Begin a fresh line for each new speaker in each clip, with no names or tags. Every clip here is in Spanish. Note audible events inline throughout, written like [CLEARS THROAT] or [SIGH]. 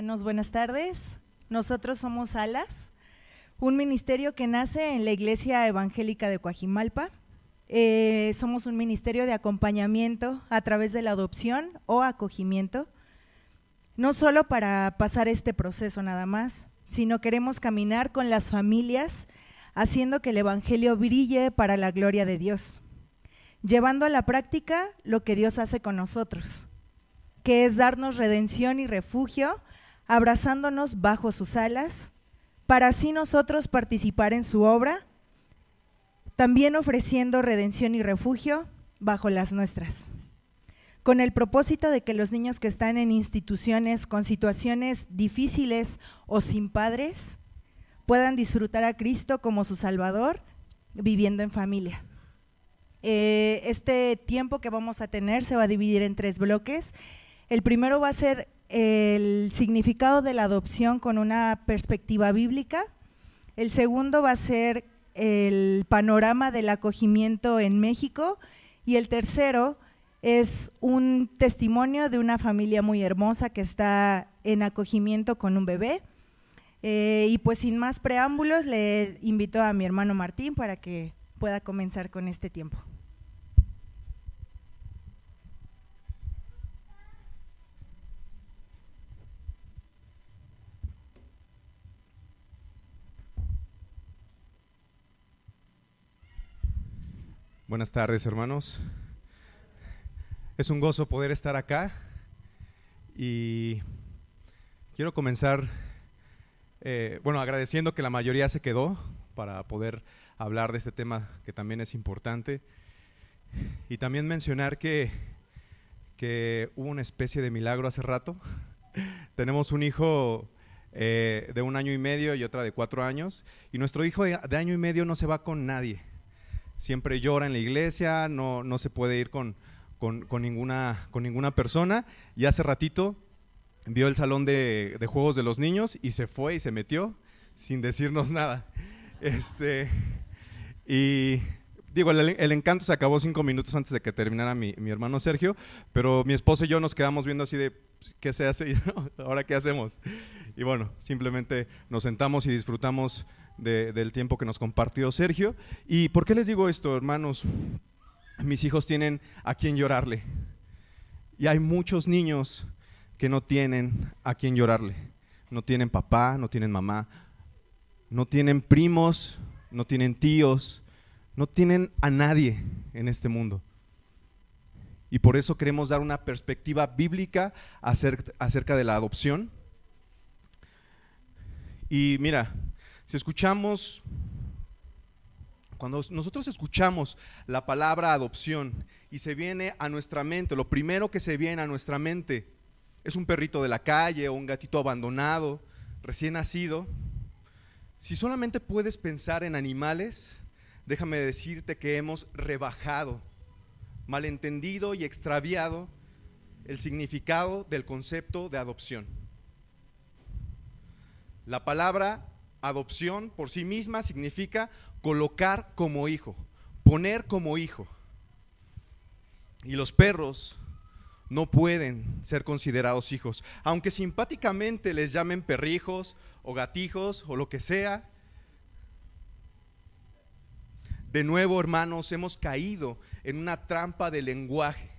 buenas tardes. Nosotros somos Alas, un ministerio que nace en la Iglesia Evangélica de Coajimalpa. Eh, somos un ministerio de acompañamiento a través de la adopción o acogimiento, no solo para pasar este proceso nada más, sino queremos caminar con las familias haciendo que el Evangelio brille para la gloria de Dios, llevando a la práctica lo que Dios hace con nosotros, que es darnos redención y refugio, abrazándonos bajo sus alas, para así nosotros participar en su obra, también ofreciendo redención y refugio bajo las nuestras con el propósito de que los niños que están en instituciones con situaciones difíciles o sin padres puedan disfrutar a Cristo como su Salvador viviendo en familia. Eh, este tiempo que vamos a tener se va a dividir en tres bloques. El primero va a ser el significado de la adopción con una perspectiva bíblica. El segundo va a ser el panorama del acogimiento en México. Y el tercero es un testimonio de una familia muy hermosa que está en acogimiento con un bebé. Eh, y pues sin más preámbulos, le invito a mi hermano Martín para que pueda comenzar con este tiempo.
Buenas tardes, hermanos. Es un gozo poder estar acá y quiero comenzar, eh, bueno, agradeciendo que la mayoría se quedó para poder hablar de este tema que también es importante y también mencionar que, que hubo una especie de milagro hace rato. [LAUGHS] Tenemos un hijo eh, de un año y medio y otra de cuatro años y nuestro hijo de, año y medio no se va con nadie. Siempre llora en la iglesia, no, no se puede ir con, con, ninguna, con ninguna persona y hace ratito vio el salón de, juegos de los niños y se fue y se metió sin decirnos nada. [LAUGHS] Este, y digo, el, encanto se acabó cinco minutos antes de que terminara mi, hermano Sergio, pero mi esposa y yo nos quedamos viendo así de, ¿qué se hace? [LAUGHS] ¿Ahora qué hacemos? Y bueno, simplemente nos sentamos y disfrutamos del tiempo que nos compartió Sergio. ¿Y por qué les digo esto, hermanos? mis hijos tienen a quien llorarle. Y hay muchos niños que no tienen a quien llorarle. No tienen papá, no tienen mamá, no tienen primos, no tienen tíos, no tienen a nadie en este mundo. Y por eso queremos dar una perspectiva bíblica acerca, de la adopción. Y mira, si escuchamos cuando nosotros escuchamos la palabra adopción y se viene a nuestra mente, lo primero que se viene a nuestra mente es un perrito de la calle o un gatito abandonado, recién nacido. Si solamente puedes pensar en animales, déjame decirte que hemos rebajado, malentendido y extraviado el significado del concepto de adopción. La palabra adopción por sí misma significa colocar como hijo, poner como hijo. Y los perros no pueden ser considerados hijos, aunque simpáticamente les llamen perrijos o gatijos o lo que sea. De nuevo, hermanos, hemos caído en una trampa de lenguaje.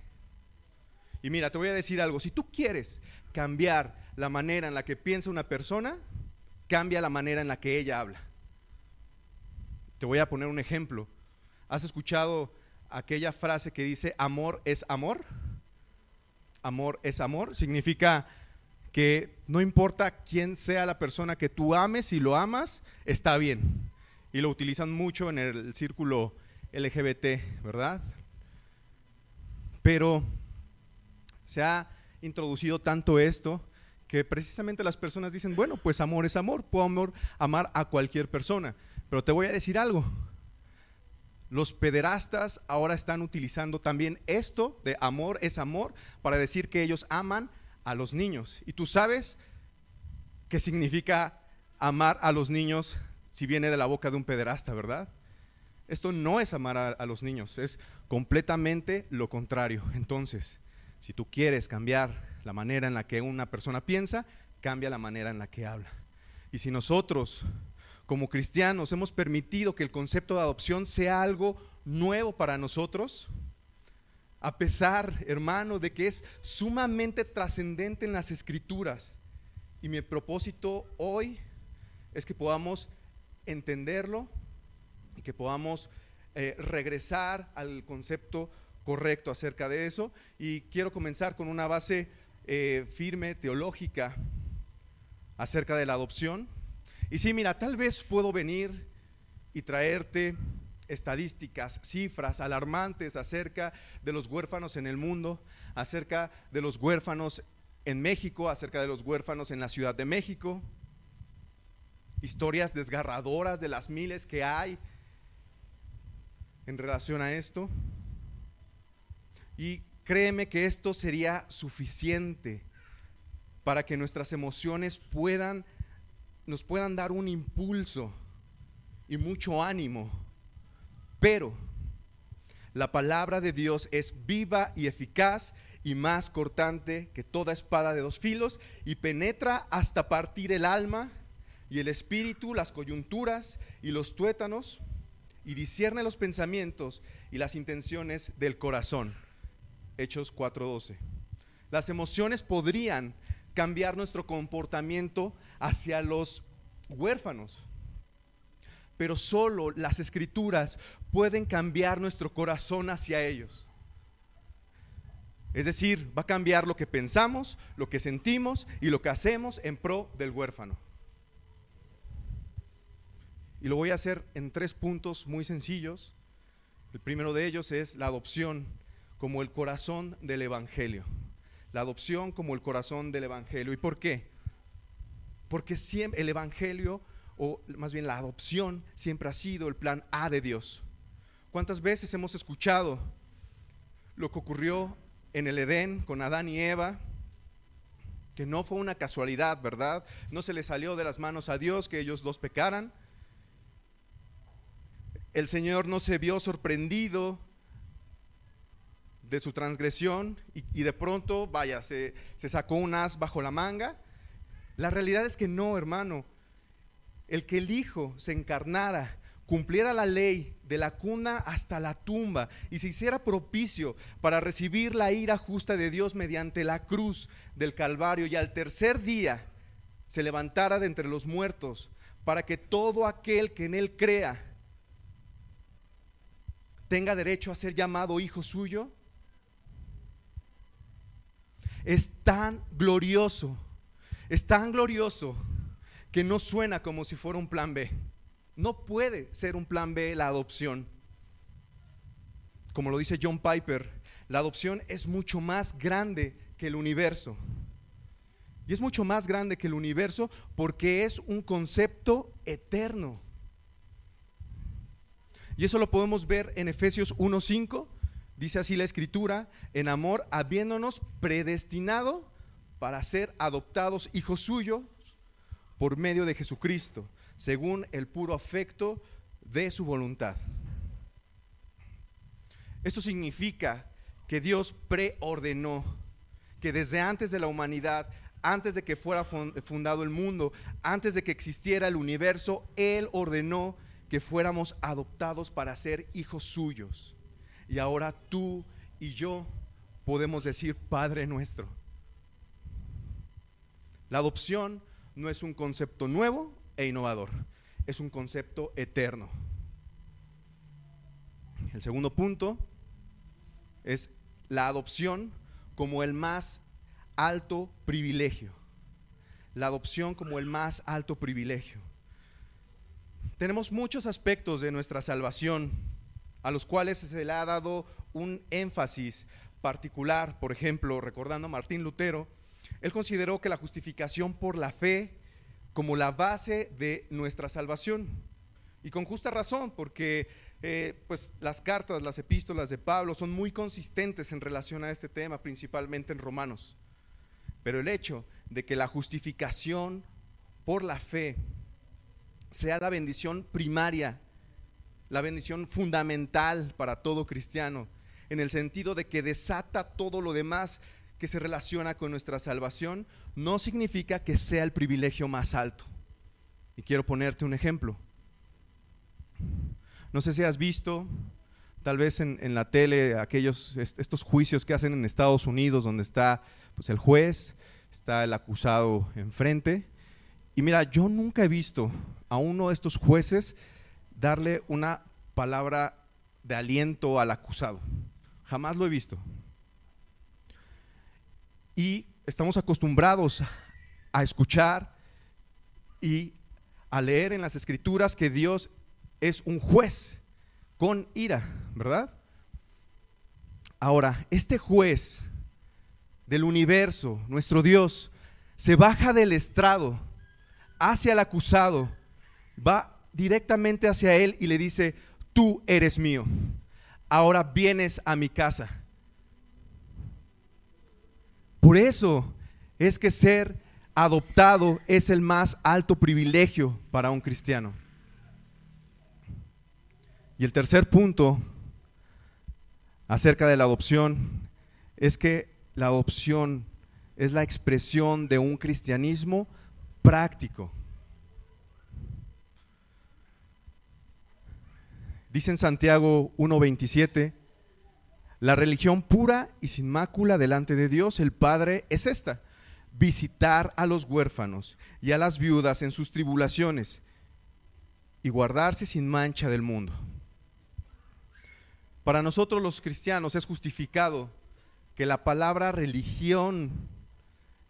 Y mira, te voy a decir algo, si tú quieres cambiar la manera en la que piensa una persona, cambia la manera en la que ella habla. Te voy a poner un ejemplo. ¿Has escuchado aquella frase que dice amor es amor? Amor es amor. Significa que no importa quién sea la persona que tú ames, si lo amas, está bien. Y lo utilizan mucho en el círculo LGBT, ¿verdad? Pero se ha introducido tanto esto que precisamente las personas dicen, bueno, pues amor es amor, puedo amor, amar a cualquier persona. Pero te voy a decir algo. Los pederastas ahora están utilizando también esto de amor es amor para decir que ellos aman a los niños. Y tú sabes qué significa amar a los niños si viene de la boca de un pederasta, ¿verdad? Esto no es amar a, a, los niños, es completamente lo contrario. Entonces, si tú quieres cambiar la manera en la que una persona piensa, cambia la manera en la que habla. Y si nosotros, como cristianos, hemos permitido que el concepto de adopción sea algo nuevo para nosotros, a pesar, hermano, de que es sumamente trascendente en las escrituras. Y mi propósito hoy es que podamos entenderlo y que podamos eh, regresar al concepto correcto acerca de eso. Y quiero comenzar con una base eh, firme, teológica, acerca de la adopción. Y sí, mira, tal vez puedo venir y traerte estadísticas, cifras alarmantes acerca de los huérfanos en el mundo, acerca de los huérfanos en México, acerca de los huérfanos en la Ciudad de México, historias desgarradoras de las miles que hay en relación a esto. Y créeme que esto sería suficiente para que nuestras emociones puedan nos puedan dar un impulso y mucho ánimo. Pero la palabra de Dios es viva y eficaz y más cortante que toda espada de dos filos y penetra hasta partir el alma y el espíritu, las coyunturas y los tuétanos y discierne los pensamientos y las intenciones del corazón. Hechos 4:12. Las emociones podrían cambiar nuestro comportamiento hacia los huérfanos. Pero solo las escrituras pueden cambiar nuestro corazón hacia ellos. Es decir, va a cambiar lo que pensamos, lo que sentimos y lo que hacemos en pro del huérfano. Y lo voy a hacer en tres puntos muy sencillos. El primero de ellos es la adopción como el corazón del Evangelio la adopción como el corazón del Evangelio. ¿Y por qué? Porque siempre el Evangelio, o más bien la adopción, siempre ha sido el plan A de Dios. ¿Cuántas veces hemos escuchado lo que ocurrió en el Edén con Adán y Eva? Que no fue una casualidad, ¿verdad? No se le salió de las manos a Dios que ellos dos pecaran. El Señor no se vio sorprendido de su transgresión y, de pronto, vaya, se, se sacó un as bajo la manga. La realidad es que no, hermano. El que el Hijo se encarnara, cumpliera la ley de la cuna hasta la tumba y se hiciera propicio para recibir la ira justa de Dios mediante la cruz del Calvario y al tercer día se levantara de entre los muertos para que todo aquel que en él crea tenga derecho a ser llamado hijo suyo, es tan glorioso, es tan glorioso que no suena como si fuera un plan B. No puede ser un plan B la adopción. Como lo dice John Piper, la adopción es mucho más grande que el universo. Y es mucho más grande que el universo porque es un concepto eterno. Y eso lo podemos ver en Efesios 1.5 Dice así la escritura, en amor, habiéndonos predestinado para ser adoptados hijos suyos por medio de Jesucristo, según el puro afecto de su voluntad. Esto significa que Dios preordenó que desde antes de la humanidad, antes de que fuera fundado el mundo, antes de que existiera el universo, Él ordenó que fuéramos adoptados para ser hijos suyos. Y ahora tú y yo podemos decir Padre nuestro. La adopción no es un concepto nuevo e innovador, es un concepto eterno. El segundo punto es la adopción como el más alto privilegio. La adopción como el más alto privilegio. Tenemos muchos aspectos de nuestra salvación a los cuales se le ha dado un énfasis particular. Por ejemplo, recordando a Martín Lutero, él consideró que la justificación por la fe como la base de nuestra salvación. Y con justa razón, porque eh, pues las cartas, las epístolas de Pablo son muy consistentes en relación a este tema, principalmente en Romanos. Pero el hecho de que la justificación por la fe sea la bendición primaria la bendición fundamental para todo cristiano, en el sentido de que desata todo lo demás que se relaciona con nuestra salvación no significa que sea el privilegio más alto. Y quiero ponerte un ejemplo. No sé si has visto, tal vez en, la tele, aquellos, estos juicios que hacen en Estados Unidos, donde está pues, el juez, está el acusado enfrente. Y mira, yo nunca he visto a uno de estos jueces darle una palabra de aliento al acusado. Jamás lo he visto. Y estamos acostumbrados a escuchar y a leer en las escrituras que Dios es un juez con ira, ¿verdad? Ahora, este juez del universo, nuestro Dios, se baja del estrado hacia el acusado, va directamente hacia él y le dice, tú eres mío, ahora vienes a mi casa. Por eso es que ser adoptado es el más alto privilegio para un cristiano. Y el tercer punto acerca de la adopción es que la adopción es la expresión de un cristianismo práctico. Dice en Santiago 1:27, la religión pura y sin mácula delante de Dios el Padre es esta, visitar a los huérfanos y a las viudas en sus tribulaciones y guardarse sin mancha del mundo. Para nosotros los cristianos es justificado que la palabra religión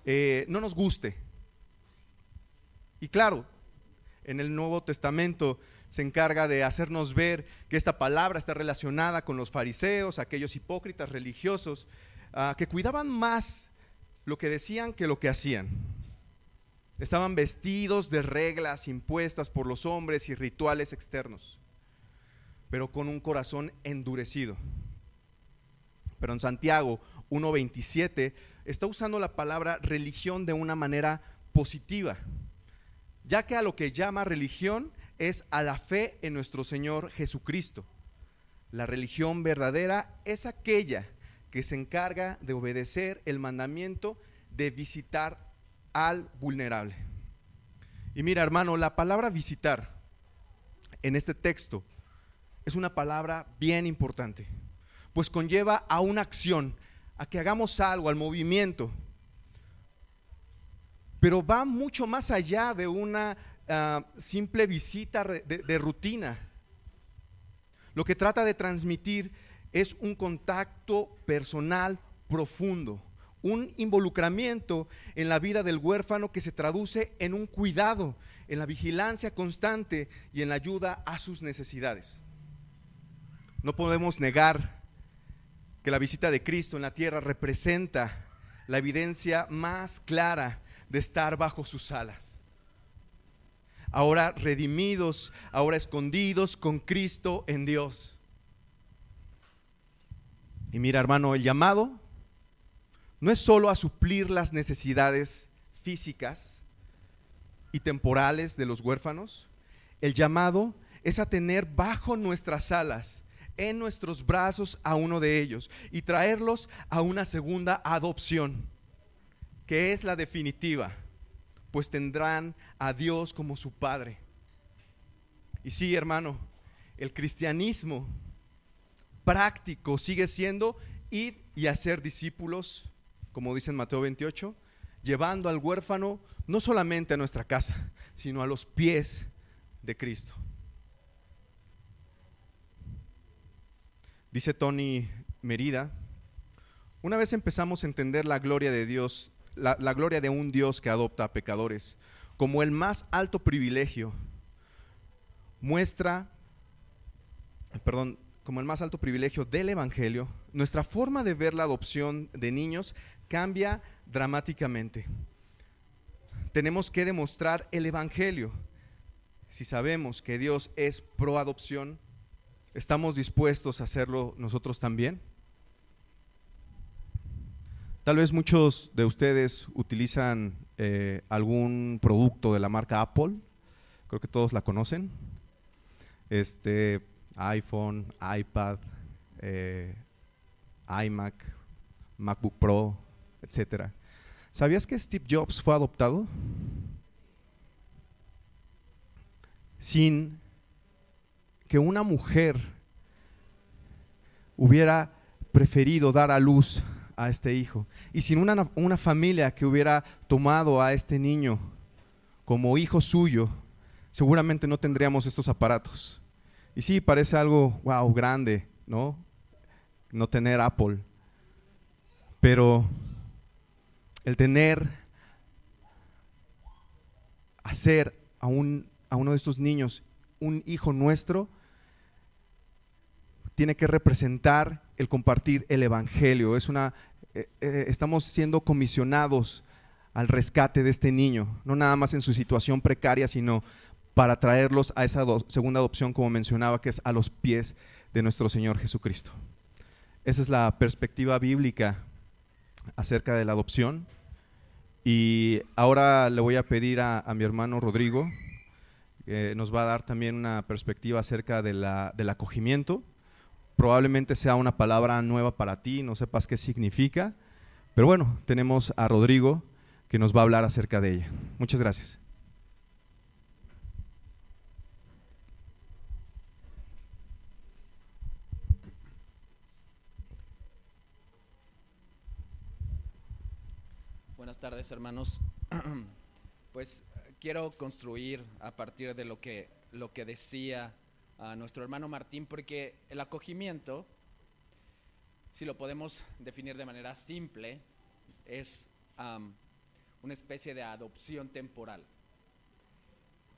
eh, no nos guste. Y claro, en el Nuevo Testamento se encarga de hacernos ver que esta palabra está relacionada con los fariseos, aquellos hipócritas religiosos, ah, que cuidaban más lo que decían que lo que hacían. Estaban vestidos de reglas impuestas por los hombres y rituales externos, pero con un corazón endurecido. Pero en Santiago 1.27 está usando la palabra religión de una manera positiva, ya que a lo que llama religión es a la fe en nuestro Señor Jesucristo. La religión verdadera es aquella que se encarga de obedecer el mandamiento de visitar al vulnerable. Y mira, hermano, la palabra visitar en este texto es una palabra bien importante, pues conlleva a una acción, a que hagamos algo, al movimiento. Pero va mucho más allá de una ah, simple visita de, rutina. Lo que trata de transmitir es un contacto personal profundo, un involucramiento en la vida del huérfano que se traduce en un cuidado, en la vigilancia constante y en la ayuda a sus necesidades. No podemos negar que la visita de Cristo en la tierra representa la evidencia más clara de estar bajo sus alas. Ahora redimidos, ahora escondidos con Cristo en Dios. Y mira hermano, el llamado no es solo a suplir las necesidades físicas y temporales de los huérfanos, el llamado es a tener bajo nuestras alas en nuestros brazos a uno de ellos y traerlos a una segunda adopción, que es la definitiva, pues tendrán a Dios como su Padre. Y sí, hermano, el cristianismo práctico sigue siendo ir y hacer discípulos, como dice en Mateo 28, llevando al huérfano no solamente a nuestra casa, sino a los pies de Cristo. Dice Tony Merida, una vez empezamos a entender la gloria de Dios, la, gloria de un Dios que adopta a pecadores, como el más alto privilegio, muestra, perdón, como el más alto privilegio del Evangelio, nuestra forma de ver la adopción de niños cambia dramáticamente. Tenemos que demostrar el Evangelio. Si sabemos que Dios es pro adopción, ¿Estamos dispuestos a hacerlo nosotros también? Tal vez muchos de ustedes utilizan eh, algún producto de la marca Apple. Creo que todos la conocen. Este iPhone, iPad, eh, iMac, MacBook Pro, etc. ¿Sabías que Steve Jobs fue adoptado? Sin que una mujer hubiera preferido dar a luz a este hijo y sin una, una familia que hubiera tomado a este niño como hijo suyo, seguramente no tendríamos estos aparatos. Y sí, parece algo, wow, grande, ¿no? No tener Apple. Pero el tener, hacer a, un, a uno de estos niños un hijo nuestro, tiene que representar el compartir el Evangelio. Es una, eh, eh, estamos siendo comisionados al rescate de este niño, no nada más en su situación precaria, sino para traerlos a esa segunda adopción, como mencionaba, que es a los pies de nuestro Señor Jesucristo. Esa es la perspectiva bíblica acerca de la adopción. Y ahora le voy a pedir a, mi hermano Rodrigo, que nos va a dar también una perspectiva acerca de la, del acogimiento. Probablemente sea una palabra nueva para ti, no sepas qué significa, pero bueno, tenemos a Rodrigo que nos va a hablar acerca de ella. Muchas gracias.
Buenas tardes, hermanos. [CLEARS THROAT] Pues quiero construir a partir de lo que, lo que decía a nuestro hermano Martín, porque el acogimiento, si lo podemos definir de manera simple, es una especie de adopción temporal.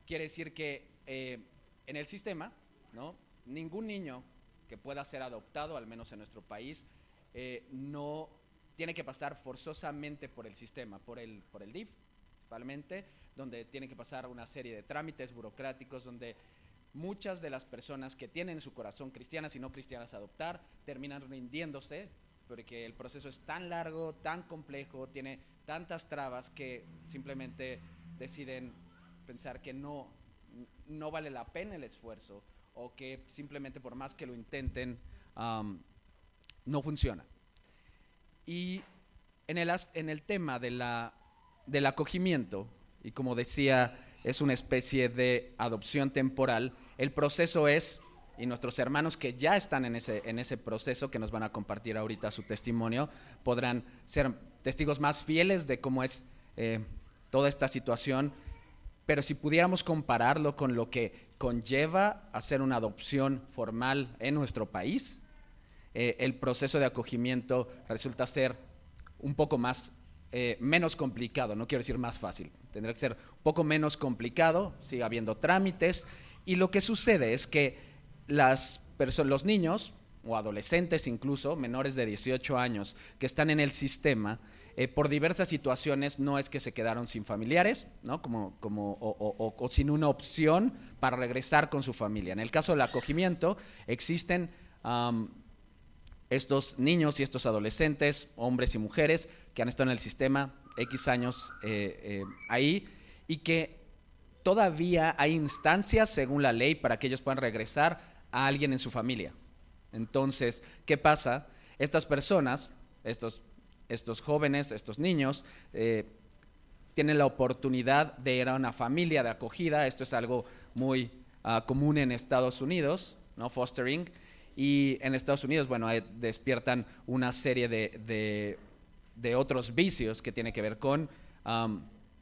Quiere decir que eh, en el sistema, ¿no? ningún niño que pueda ser adoptado, al menos en nuestro país, eh, no tiene que pasar forzosamente por el sistema, por el, por el DIF, principalmente, donde tiene que pasar una serie de trámites burocráticos, donde muchas de las personas que tienen su corazón cristianas y no cristianas a adoptar terminan rindiéndose porque el proceso es tan largo, tan complejo, tiene tantas trabas que simplemente deciden pensar que no, no vale la pena el esfuerzo o que simplemente por más que lo intenten, no funciona. Y en el, en el tema de la, del acogimiento, y como decía, es una especie de adopción temporal, el proceso es, y nuestros hermanos que ya están en ese, en ese proceso, que nos van a compartir ahorita su testimonio, podrán ser testigos más fieles de cómo es eh, toda esta situación. Pero si pudiéramos compararlo con lo que conlleva hacer una adopción formal en nuestro país, eh, el proceso de acogimiento resulta ser un poco más, eh, menos complicado, no quiero decir más fácil, tendrá que ser un poco menos complicado, sigue habiendo trámites, y lo que sucede es que las los niños, o adolescentes incluso, menores de 18 años, que están en el sistema, eh, por diversas situaciones no es que se quedaron sin familiares, ¿no? como, como, o, sin una opción para regresar con su familia. En el caso del acogimiento, existen estos niños y estos adolescentes, hombres y mujeres, que han estado en el sistema X años eh, eh, ahí y que todavía hay instancias, según la ley, para que ellos puedan regresar a alguien en su familia. Entonces, ¿qué pasa? Estas personas, estos, estos jóvenes, estos niños, eh, tienen la oportunidad de ir a una familia de acogida. Esto es algo muy ah, común en Estados Unidos, ¿no? Fostering. Y en Estados Unidos, bueno, despiertan una serie de, de, otros vicios que tienen que ver con,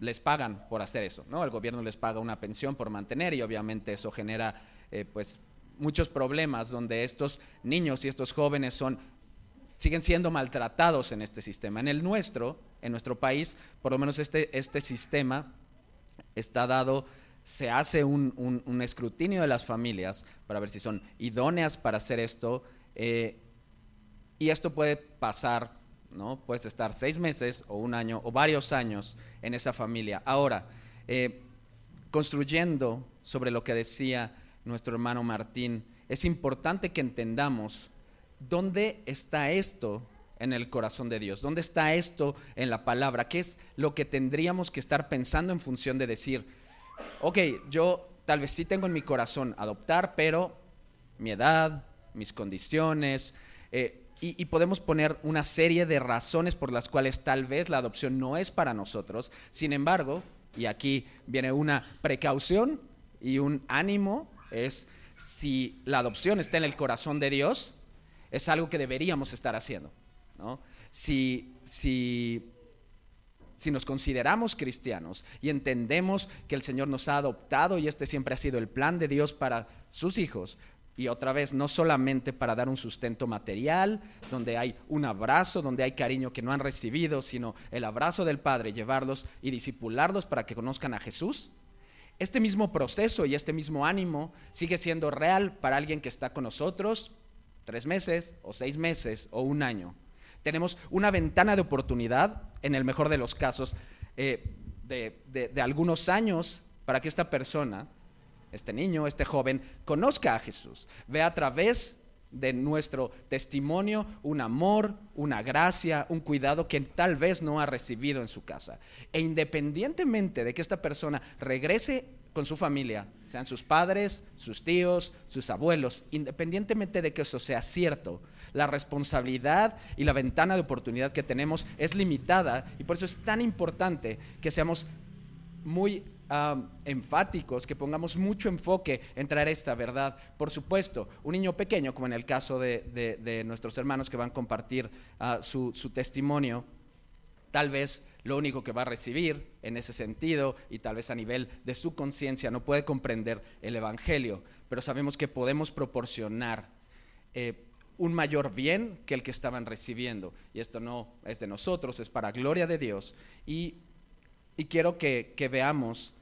les pagan por hacer eso, ¿no? El gobierno les paga una pensión por mantener y obviamente eso genera, eh, pues, muchos problemas donde estos niños y estos jóvenes son siguen siendo maltratados en este sistema. En el nuestro, en nuestro país, por lo menos este, este sistema está dado se hace un, escrutinio de las familias para ver si son idóneas para hacer esto. Eh, y esto puede pasar, ¿no? Puedes estar seis meses o un año o varios años en esa familia. Ahora, eh, construyendo sobre lo que decía nuestro hermano Martín, es importante que entendamos dónde está esto en el corazón de Dios, dónde está esto en la palabra, qué es lo que tendríamos que estar pensando en función de decir, ok, yo tal vez sí tengo en mi corazón adoptar, pero mi edad, mis condiciones, eh, y, podemos poner una serie de razones por las cuales tal vez la adopción no es para nosotros. Sin embargo, y aquí viene una precaución y un ánimo, es si la adopción está en el corazón de Dios, es algo que deberíamos estar haciendo. Si, si, si nos consideramos cristianos y entendemos que el Señor nos ha adoptado y este siempre ha sido el plan de Dios para sus hijos, y otra vez, no solamente para dar un sustento material, donde hay un abrazo, donde hay cariño que no han recibido, sino el abrazo del Padre, llevarlos y disipularlos para que conozcan a Jesús. Este mismo proceso y este mismo ánimo sigue siendo real para alguien que está con nosotros tres meses o seis meses o un año. Tenemos una ventana de oportunidad, en el mejor de los casos, eh, de algunos años para que esta persona este niño, este joven, conozca a Jesús, vea a través de nuestro testimonio un amor, una gracia, un cuidado que tal vez no ha recibido en su casa. E independientemente de que esta persona regrese con su familia, sean sus padres, sus tíos, sus abuelos, independientemente de que eso sea cierto, la responsabilidad y la ventana de oportunidad que tenemos es limitada y por eso es tan importante que seamos muy enfáticos, que pongamos mucho enfoque en traer esta verdad. Por supuesto, un niño pequeño, como en el caso de, nuestros hermanos que van a compartir ah, su, su testimonio, tal vez lo único que va a recibir en ese sentido y tal vez a nivel de su conciencia no puede comprender el Evangelio, pero sabemos que podemos proporcionar eh, un mayor bien que el que estaban recibiendo. Y esto no es de nosotros, es para gloria de Dios. Y, quiero que, que veamos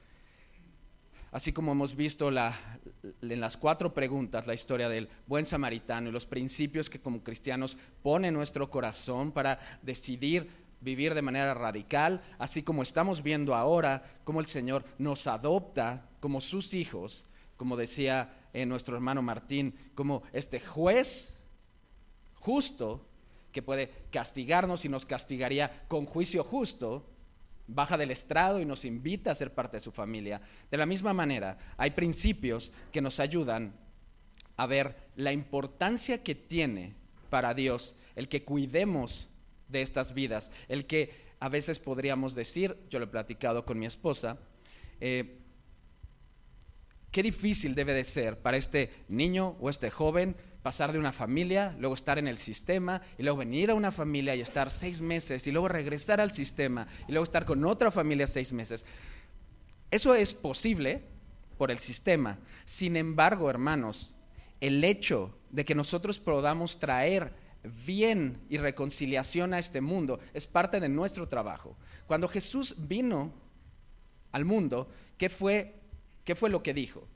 así como hemos visto en las cuatro preguntas la historia del buen samaritano y los principios que como cristianos pone en nuestro corazón para decidir vivir de manera radical, así como estamos viendo ahora cómo el Señor nos adopta como sus hijos, como decía eh, nuestro hermano Martín, como este juez justo que puede castigarnos y nos castigaría con juicio justo, baja del estrado y nos invita a ser parte de su familia. De la misma manera, hay principios que nos ayudan a ver la importancia que tiene para Dios el que cuidemos de estas vidas, el que a veces podríamos decir, yo lo he platicado con mi esposa, eh, qué difícil debe de ser para este niño o este joven pasar de una familia, luego estar en el sistema y luego venir a una familia y estar seis meses y luego regresar al sistema y luego estar con otra familia seis meses. Eso es posible por el sistema. Sin embargo, hermanos, el hecho de que nosotros podamos traer bien y reconciliación a este mundo es parte de nuestro trabajo. Cuando Jesús vino al mundo, ¿qué fue, qué fue lo que dijo?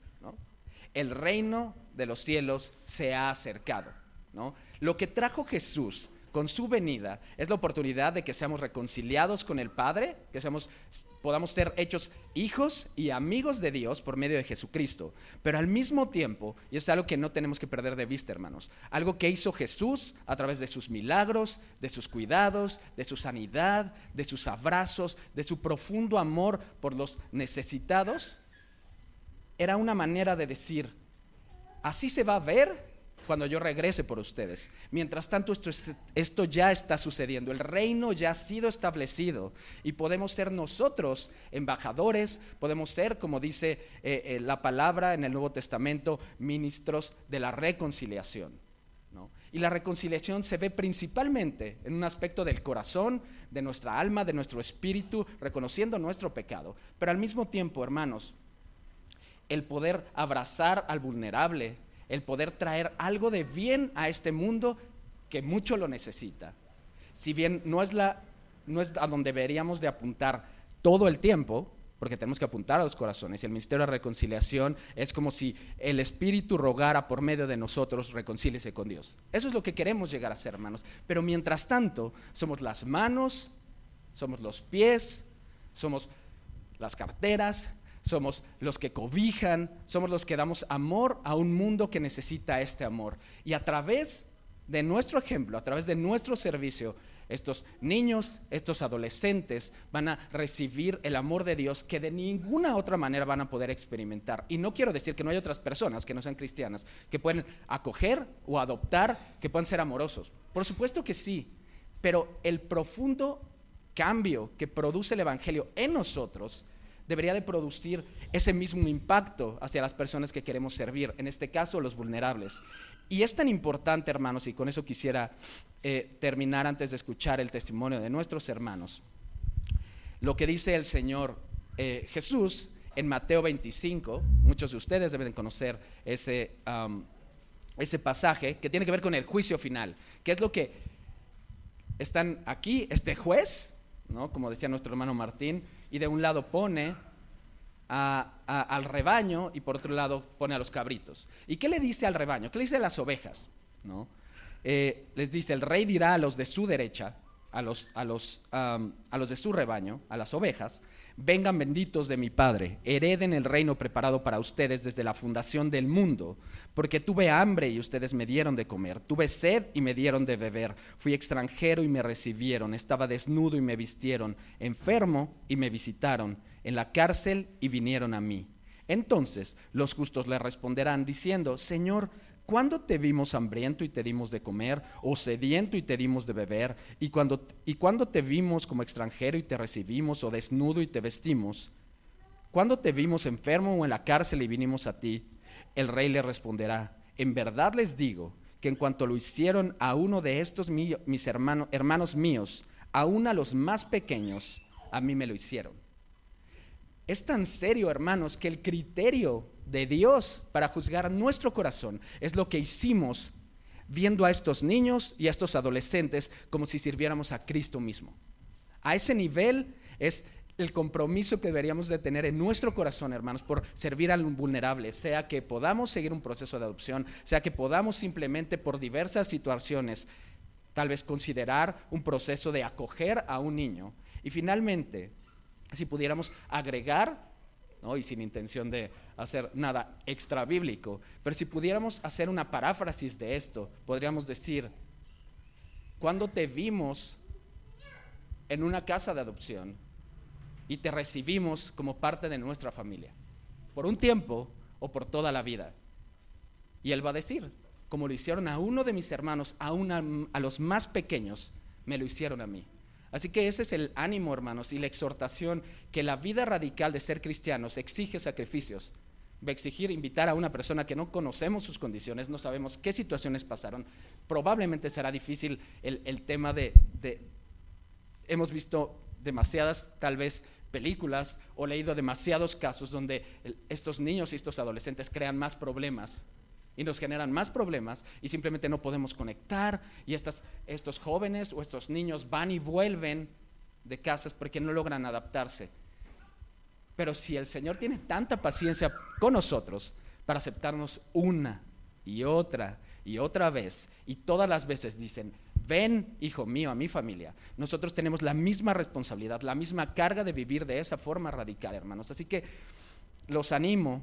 El reino de los cielos se ha acercado. ¿no? Lo que trajo Jesús con su venida es la oportunidad de que seamos reconciliados con el Padre, que seamos, podamos ser hechos hijos y amigos de Dios por medio de Jesucristo. Pero al mismo tiempo, y es algo que no tenemos que perder de vista, hermanos, algo que hizo Jesús a través de sus milagros, de sus cuidados, de su sanidad, de sus abrazos, de su profundo amor por los necesitados, era una manera de decir, Así se va a ver cuando yo regrese por ustedes. Mientras tanto, esto, ya está sucediendo. El reino ya ha sido establecido y podemos ser nosotros embajadores, podemos ser, como dice eh, eh, la palabra en el Nuevo Testamento, ministros de la reconciliación. Y la reconciliación se ve principalmente en un aspecto del corazón, de nuestra alma, de nuestro espíritu, reconociendo nuestro pecado. Pero al mismo tiempo, hermanos, el poder abrazar al vulnerable, el poder traer algo de bien a este mundo que mucho lo necesita. Si bien no es, la, no es a donde deberíamos de apuntar todo el tiempo, porque tenemos que apuntar a los corazones, y el Ministerio de Reconciliación es como si el Espíritu rogara por medio de nosotros, reconcíliese con Dios. Eso es lo que queremos llegar a ser, hermanos. Pero mientras tanto, somos las manos, somos los pies, somos las carteras, somos los que cobijan, somos los que damos amor a un mundo que necesita este amor. Y a través de nuestro ejemplo, a través de nuestro servicio, estos niños, estos adolescentes van a recibir el amor de Dios que de ninguna otra manera van a poder experimentar. Y no quiero decir que no hay otras personas que no sean cristianas que pueden acoger o adoptar, que puedan ser amorosos. Por supuesto que sí, pero el profundo cambio que produce el Evangelio en nosotros debería de producir ese mismo impacto hacia las personas que queremos servir, en este caso los vulnerables. Y es tan importante, hermanos, y con eso quisiera eh, terminar antes de escuchar el testimonio de nuestros hermanos, lo que dice el Señor eh, Jesús en Mateo 25, muchos de ustedes deben conocer ese, ese pasaje que tiene que ver con el juicio final, que es lo que están aquí, este juez, ¿no? como decía nuestro hermano Martín, y de un lado pone al rebaño y por otro lado pone a los cabritos. ¿Y qué le dice al rebaño? ¿Qué le dice a las ovejas? ¿No? Eh, les dice, el rey dirá a los de su derecha, a los, a, los, a los de su rebaño, a las ovejas, vengan benditos de mi Padre, hereden el reino preparado para ustedes desde la fundación del mundo, porque tuve hambre y ustedes me dieron de comer, tuve sed y me dieron de beber, fui extranjero y me recibieron, estaba desnudo y me vistieron, enfermo y me visitaron en la cárcel y vinieron a mí. Entonces los justos le responderán diciendo, Señor, ¿cuándo te vimos hambriento y te dimos de comer, o sediento y te dimos de beber? ¿Y cuando, y cuando te vimos como extranjero y te recibimos, o desnudo y te vestimos? ¿Cuándo te vimos enfermo o en la cárcel y vinimos a ti? El rey le responderá, en verdad les digo que en cuanto lo hicieron a uno de estos mis hermanos, hermanos míos, aún a los más pequeños, a mí me lo hicieron. Es tan serio, hermanos, que el criterio de Dios para juzgar nuestro corazón es lo que hicimos viendo a estos niños y a estos adolescentes como si sirviéramos a Cristo mismo. A ese nivel es el compromiso que deberíamos de tener en nuestro corazón, hermanos, por servir al vulnerable, sea que podamos seguir un proceso de adopción, sea que podamos simplemente por diversas situaciones tal vez considerar un proceso de acoger a un niño. Y finalmente, si pudiéramos agregar, y sin intención de hacer nada extra bíblico, pero si pudiéramos hacer una paráfrasis de esto, podríamos decir, cuando te vimos en una casa de adopción y te recibimos como parte de nuestra familia, por un tiempo o por toda la vida. Y él va a decir, como lo hicieron a uno de mis hermanos, a, a los más pequeños, me lo hicieron a mí. Así que ese es el ánimo, hermanos, y la exhortación que la vida radical de ser cristianos exige sacrificios. Va a exigir invitar a una persona que no conocemos sus condiciones, no sabemos qué situaciones pasaron. Probablemente será difícil el, tema de, Hemos visto demasiadas, tal vez, películas o leído demasiados casos donde estos niños y estos adolescentes crean más problemas y nos generan más problemas y simplemente no podemos conectar y estas, estos jóvenes o estos niños van y vuelven de casas porque no logran adaptarse. Pero si el Señor tiene tanta paciencia con nosotros para aceptarnos una y otra y otra vez y todas las veces dicen, ven, hijo mío, a mi familia, nosotros tenemos la misma responsabilidad, la misma carga de vivir de esa forma radical, hermanos. Así que los animo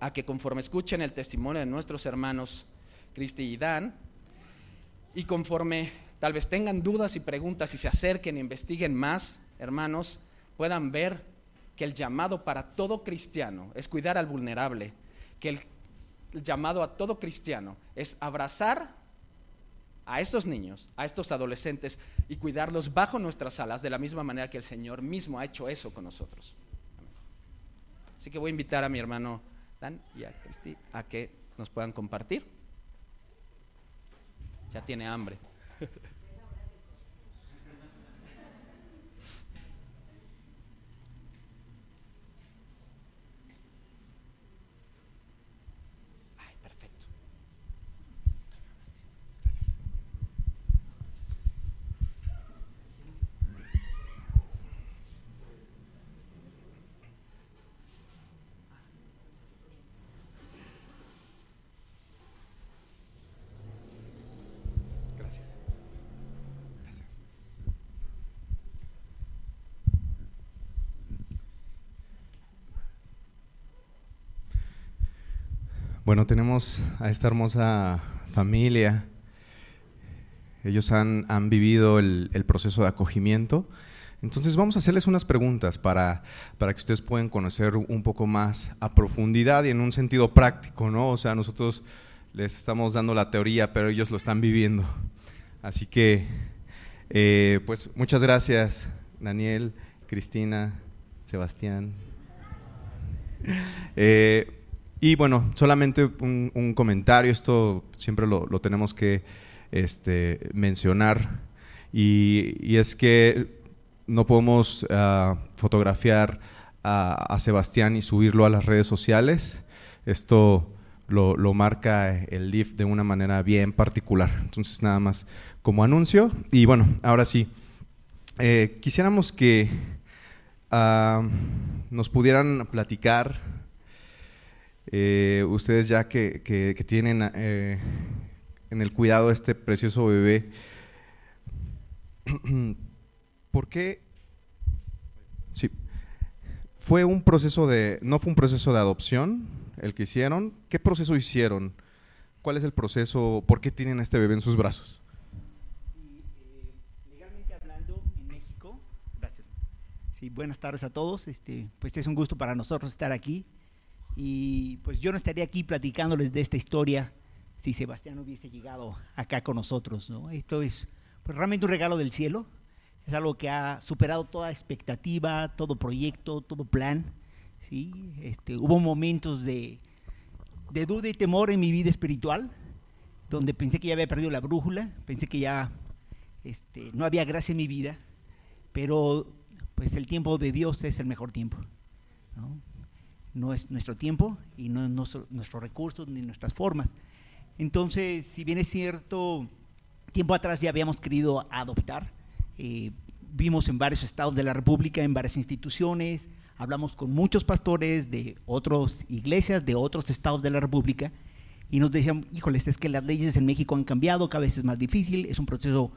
a que conforme escuchen el testimonio de nuestros hermanos Cristi y Dan, y conforme tal vez tengan dudas y preguntas y se acerquen e investiguen más, hermanos, puedan ver que el llamado para todo cristiano es cuidar al vulnerable, que el, llamado a todo cristiano es abrazar a estos niños, a estos adolescentes y cuidarlos bajo nuestras alas de la misma manera que el Señor mismo ha hecho eso con nosotros. Así que voy a invitar a mi hermano Dan y a Cristi a que nos puedan compartir. Ya tiene hambre. [LAUGHS]
Bueno, tenemos a esta hermosa familia ellos han, han vivido el, el, proceso de acogimiento. Entonces vamos a hacerles unas preguntas para, para, que ustedes puedan conocer un poco más a profundidad y en un sentido práctico, ¿no? O sea, nosotros les estamos dando la teoría, pero ellos lo están viviendo. Así que, eh, pues muchas gracias, Daniel, Cristina, Sebastián. [LAUGHS] Eh, y bueno, solamente un, comentario, esto siempre lo, lo tenemos que este, mencionar, y, es que no podemos uh, fotografiar a, a, Sebastián y subirlo a las redes sociales. Esto lo, marca el DIF de una manera bien particular. Entonces, nada más como anuncio. Y bueno, ahora sí, eh, quisiéramos que uh, nos pudieran platicar, eh, ustedes ya que, que, tienen eh, en el cuidado este precioso bebé, [CLEARS THROAT] ¿por qué? Sí, fue un proceso de, no fue un proceso de adopción el que hicieron. ¿Qué proceso hicieron? ¿Cuál es el proceso? ¿Por qué tienen a este bebé en sus brazos?
Sí, buenas tardes a todos. Este, pues es un gusto para nosotros estar aquí. Y pues yo no estaría aquí platicándoles de esta historia si Sebastián hubiese llegado acá con nosotros. ¿no? Esto es pues, realmente un regalo del cielo. Es algo que ha superado toda expectativa, todo proyecto, todo plan. ¿Sí? Este, hubo momentos de, de duda y temor en mi vida espiritual, donde pensé que ya había perdido la brújula, pensé que ya este, no había gracia en mi vida, pero pues el tiempo de Dios es el mejor tiempo. ¿no? es nuestro tiempo y no es nuestro, nuestros recursos ni nuestras formas. Entonces, si bien es cierto, tiempo atrás ya habíamos querido adoptar, eh, vimos en varios estados de la República, en varias instituciones, hablamos con muchos pastores de otras iglesias, de otros estados de la República, y nos decían, híjoles, es que las leyes en México han cambiado, cada vez es más difícil, es un proceso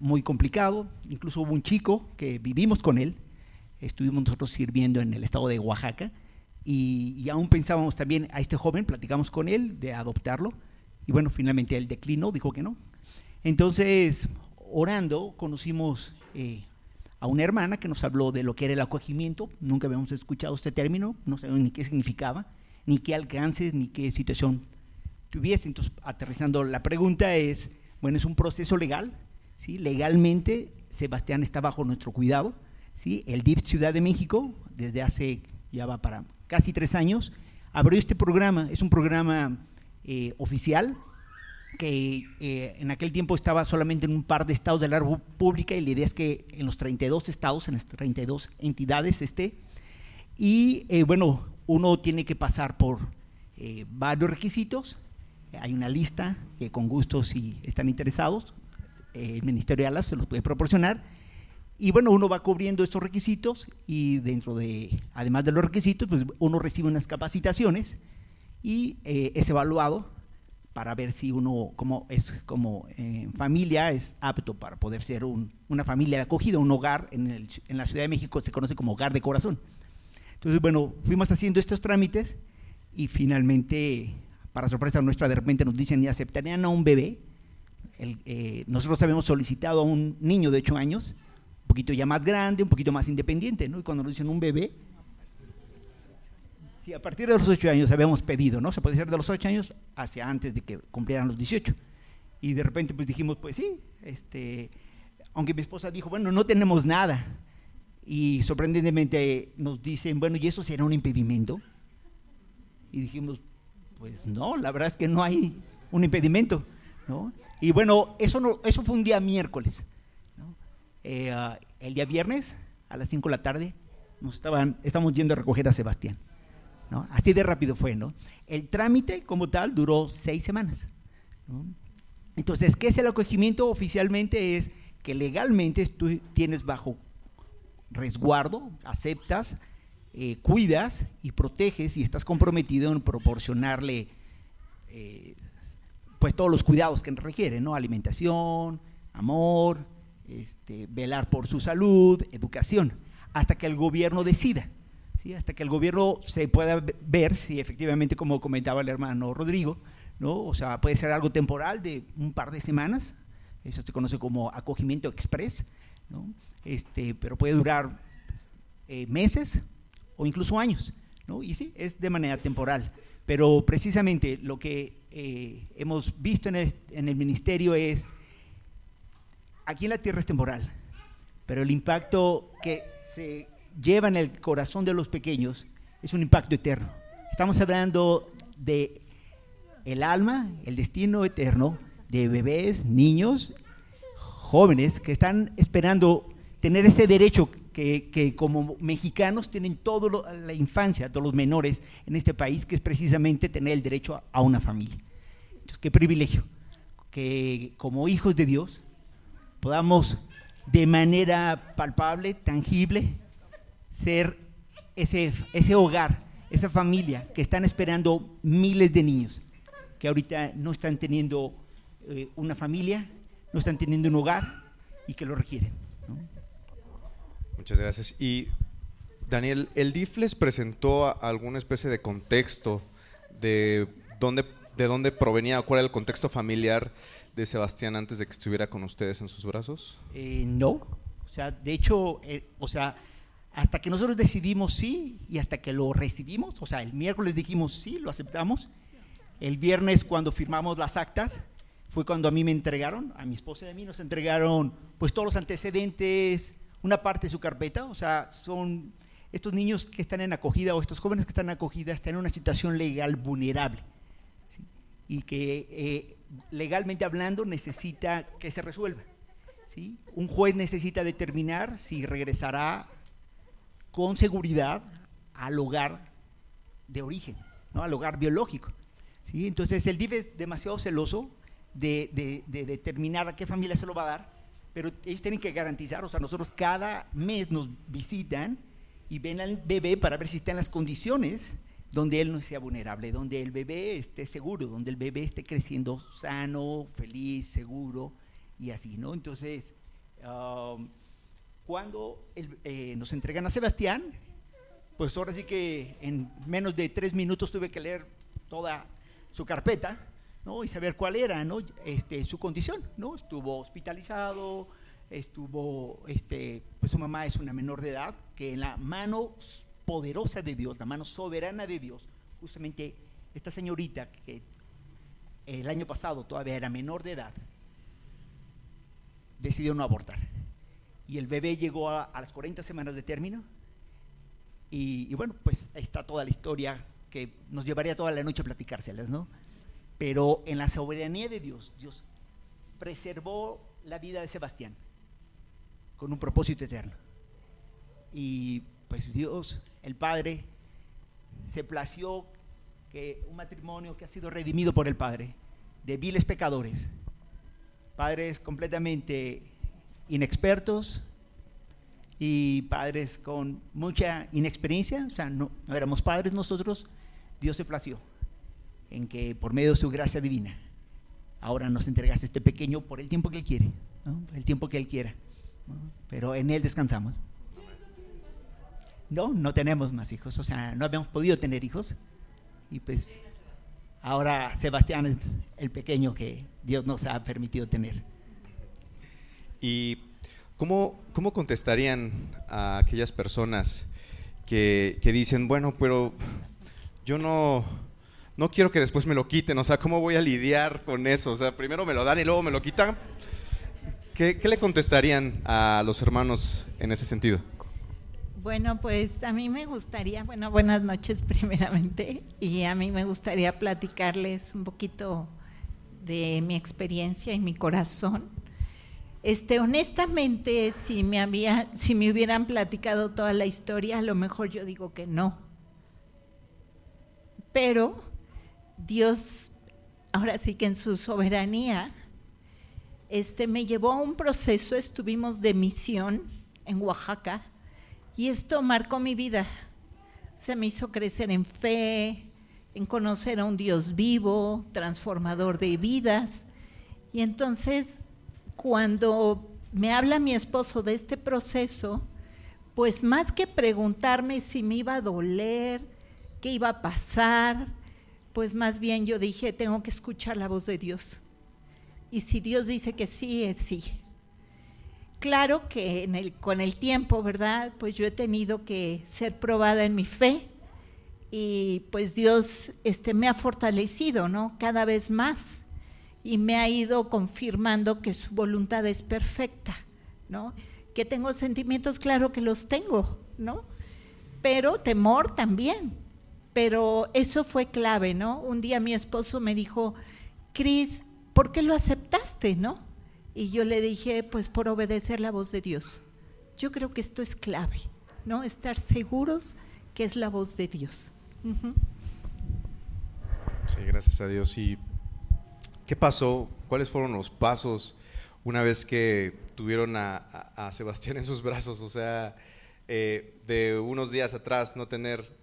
muy complicado. Incluso hubo un chico que vivimos con él, estuvimos nosotros sirviendo en el estado de Oaxaca y, y, aún pensábamos también a este joven, platicamos con él de adoptarlo y bueno, finalmente él declinó, dijo que no. Entonces, orando, conocimos eh, a una hermana que nos habló de lo que era el acogimiento, nunca habíamos escuchado este término, no sabíamos ni qué significaba, ni qué alcances, ni qué situación tuviese. Entonces, aterrizando, la pregunta es, bueno, es un proceso legal, ¿sí? Legalmente, Sebastián está bajo nuestro cuidado. ¿sí? El DIF Ciudad de México, desde hace, ya va para casi tres años, abrió este programa. Es un programa eh, oficial que eh, en aquel tiempo estaba solamente en un par de estados de la República y la idea es que en los 32 estados, en las 32 entidades esté. Y eh, bueno, uno tiene que pasar por eh, varios requisitos. Hay una lista que con gusto si están interesados, el Ministerio de Alas se los puede proporcionar. Y bueno, uno va cubriendo estos requisitos y dentro de, además de los requisitos, pues uno recibe unas capacitaciones y es evaluado para ver si uno como es como eh, familia es apto para poder ser un, una familia de acogida, un hogar en, el, en, la Ciudad de México se conoce como hogar de corazón. Entonces, bueno, fuimos haciendo estos trámites y finalmente, para sorpresa nuestra, de repente nos dicen, ¿y aceptarían a un bebé? El, eh, nosotros habíamos solicitado a un niño de 8 años, un poquito ya más grande, un poquito más independiente, ¿no? Y cuando nos dicen un bebé, Sí, a partir de los 8 años habíamos pedido, ¿no? Se puede ser de los 8 años hacia antes de que cumplieran los 18. Y de repente pues dijimos, pues sí, este, aunque mi esposa dijo, bueno, no tenemos nada. Y sorprendentemente nos dicen, bueno, ¿y eso será un impedimento? Y dijimos, pues no, la verdad es que no hay un impedimento, ¿no? Y bueno, eso, no, eso fue un día miércoles, eh, uh, el día viernes, a las 5 de la tarde, nos estaban, estamos yendo a recoger a Sebastián. Así de rápido fue, ¿no? El trámite como tal duró seis semanas. Entonces, ¿qué es el acogimiento? Oficialmente es que legalmente tú tienes bajo resguardo, aceptas, eh, cuidas y proteges y estás comprometido en proporcionarle eh, pues todos los cuidados que requiere, ¿no? Alimentación, amor, este, velar por su salud, educación, hasta que el gobierno decida. ¿Sí? hasta que el gobierno se pueda ver si efectivamente, como comentaba el hermano Rodrigo, ¿no? o sea, puede ser algo temporal de un par de semanas, Eso se conoce como acogimiento express, ¿no? este, pero puede durar eh, meses o incluso años. ¿no? Y sí, es de manera temporal. Pero precisamente lo que eh, hemos visto en el, en el ministerio es, aquí en la tierra es temporal, pero el impacto que se lleva en el corazón de los pequeños es un impacto eterno. Estamos hablando de el alma, el destino eterno de bebés, niños, jóvenes que están esperando tener ese derecho que, como mexicanos tienen toda la infancia, todos los menores en este país, que es precisamente tener el derecho a, una familia. Entonces, qué privilegio que como hijos de Dios podamos de manera palpable, tangible, ser ese, ese hogar, esa familia que están esperando miles de niños que ahorita no están teniendo eh, una familia, no están teniendo un hogar y que lo requieren.
Muchas gracias. Y Daniel, ¿el DIF les presentó alguna especie de contexto de dónde, de dónde provenía, cuál era el contexto familiar de Sebastián antes de que estuviera con ustedes en sus brazos?
Eh, no. O sea, de hecho, eh, o sea, hasta que nosotros decidimos sí y hasta que lo recibimos, o sea, el miércoles dijimos sí, lo aceptamos. El viernes cuando firmamos las actas, fue cuando a mí me entregaron, a mi esposa y a mí nos entregaron pues todos los antecedentes, una parte de su carpeta, o sea, son estos niños que están en acogida o estos jóvenes que están en acogida están en una situación legal vulnerable y que eh, legalmente hablando necesita que se resuelva. ¿sí? Un juez necesita determinar si regresará con seguridad al hogar de origen, ¿no? al hogar biológico. ¿sí? Entonces el DIF es demasiado celoso de, de determinar a qué familia se lo va a dar pero ellos tienen que garantizar, o sea, nosotros cada mes nos visitan y ven al bebé para ver si está en las condiciones donde él no sea vulnerable, donde el bebé esté seguro, donde el bebé esté creciendo sano, feliz, seguro y así, ¿no? Entonces, um, cuando eh, nos entregan a Sebastián, pues ahora sí que en menos de tres minutos tuve que leer toda su carpeta ¿no? y saber cuál era ¿no? este, su condición. ¿no? Estuvo hospitalizado, estuvo, este, pues su mamá es una menor de edad, que en la mano poderosa de Dios, la mano soberana de Dios, justamente esta señorita que el año pasado todavía era menor de edad, decidió no abortar. Y el bebé llegó a, las 40 semanas de término. Y, y, bueno, pues ahí está toda la historia que nos llevaría toda la noche a platicárselas, ¿no? Pero en la soberanía de Dios, Dios preservó la vida de Sebastián con un propósito eterno. Y pues Dios, el Padre, se plació que un matrimonio que ha sido redimido por el Padre, de viles pecadores, padres completamente inexpertos y padres con mucha inexperiencia, o sea, no, no éramos padres nosotros, Dios se plació en que por medio de su gracia divina, ahora nos entregas este pequeño por el tiempo que Él quiere, el tiempo que Él quiera. Pero en Él descansamos. No, no tenemos más hijos, o sea, no habíamos podido tener hijos. Y pues ahora Sebastián es el pequeño que Dios nos ha permitido tener.
¿Y cómo, cómo contestarían a aquellas personas que, que dicen, bueno, pero yo no, no quiero que después me lo quiten, o sea, ¿cómo voy a lidiar con eso? O sea, primero me lo dan y luego me lo quitan. ¿Qué, le contestarían a los hermanos en ese sentido?
Bueno, pues a mí me gustaría, bueno, buenas noches [LAUGHS] primeramente, y a mí me gustaría platicarles un poquito de mi experiencia y mi corazón. Este, honestamente, si me había, si me hubieran platicado toda la historia, a lo mejor yo digo que no. Pero Dios, ahora sí que en su soberanía, este, me llevó a un proceso, estuvimos de misión en Oaxaca y esto marcó mi vida. Se me hizo crecer en fe, en conocer a un Dios vivo, transformador de vidas. Y entonces, cuando me habla mi esposo de este proceso, pues más que preguntarme si me iba a doler, qué iba a pasar, pues más bien yo dije, tengo que escuchar la voz de Dios. y si Dios dice que sí, es sí. Claro que con el tiempo, ¿verdad? Pues yo he tenido que ser probada en mi fe y pues Dios este, me ha fortalecido, ¿no? Cada vez más y me ha ido confirmando que su voluntad es perfecta, ¿no? Que tengo sentimientos, claro que los tengo, ¿no? Pero temor también. Pero eso fue clave, ¿no? Un día mi esposo me dijo, Cris, ¿por qué lo aceptaste, no? Y yo le dije, pues por obedecer la voz de Dios. Yo creo que esto es clave, ¿no? Estar seguros que es la voz de Dios.
Sí, gracias a Dios. ¿Y qué pasó? ¿Cuáles fueron los pasos una vez que tuvieron a, Sebastián en sus brazos? O sea, eh, de unos días atrás no tener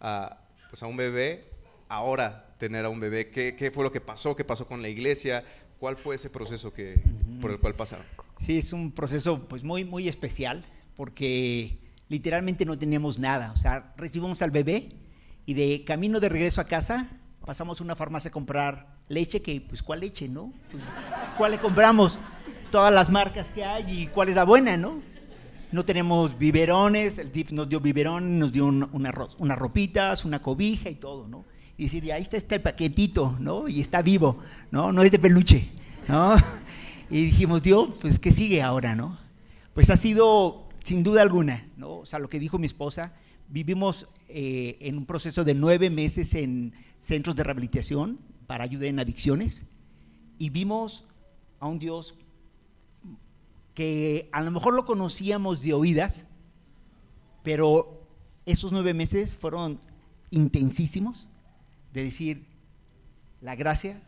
a, pues a un bebé, ahora tener a un bebé. ¿Qué, ¿Qué, fue lo que pasó? ¿Qué pasó con la iglesia? ¿Cuál fue ese proceso que, por el cual pasaron?
Sí, es un proceso pues muy, muy especial porque literalmente no teníamos nada. O sea, recibimos al bebé y de camino de regreso a casa pasamos a una farmacia a comprar leche, que pues cuál leche, ¿no? Pues, ¿Cuál le compramos? Todas las marcas que hay y cuál es la buena, ¿no? No tenemos biberones, el DIF nos dio biberón, nos dio una, unas ropitas, una cobija y todo, ¿no? y decir, ahí está este paquetito, ¿no? Y está vivo, ¿no? No es de peluche, ¿no? [LAUGHS] Y dijimos, Dios, pues, ¿qué sigue ahora, no? Pues ha sido, sin duda alguna, ¿no? O sea, lo que dijo mi esposa, vivimos eh, en un proceso de nueve meses en centros de rehabilitación para ayuda en adicciones y vimos a un Dios que a lo mejor lo conocíamos de oídas, pero esos nueve meses fueron intensísimos, de decir, la gracia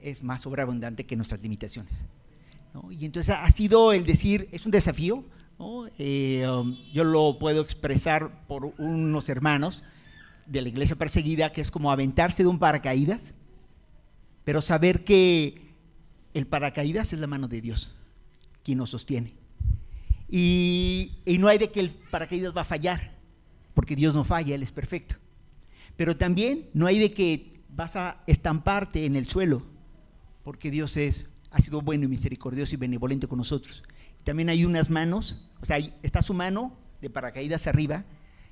es más sobreabundante que nuestras limitaciones. Y entonces ha sido el decir, es un desafío, eh, um, yo lo puedo expresar por unos hermanos de la iglesia perseguida, que es como aventarse de un paracaídas, pero saber que el paracaídas es la mano de Dios, quien nos sostiene. Y, y no hay de que el paracaídas va a fallar, porque Dios no falla, Él es perfecto. Pero también no hay de que vas a estamparte en el suelo, porque Dios es, ha sido bueno y misericordioso y benevolente con nosotros. También hay unas manos, o sea, está su mano de paracaídas arriba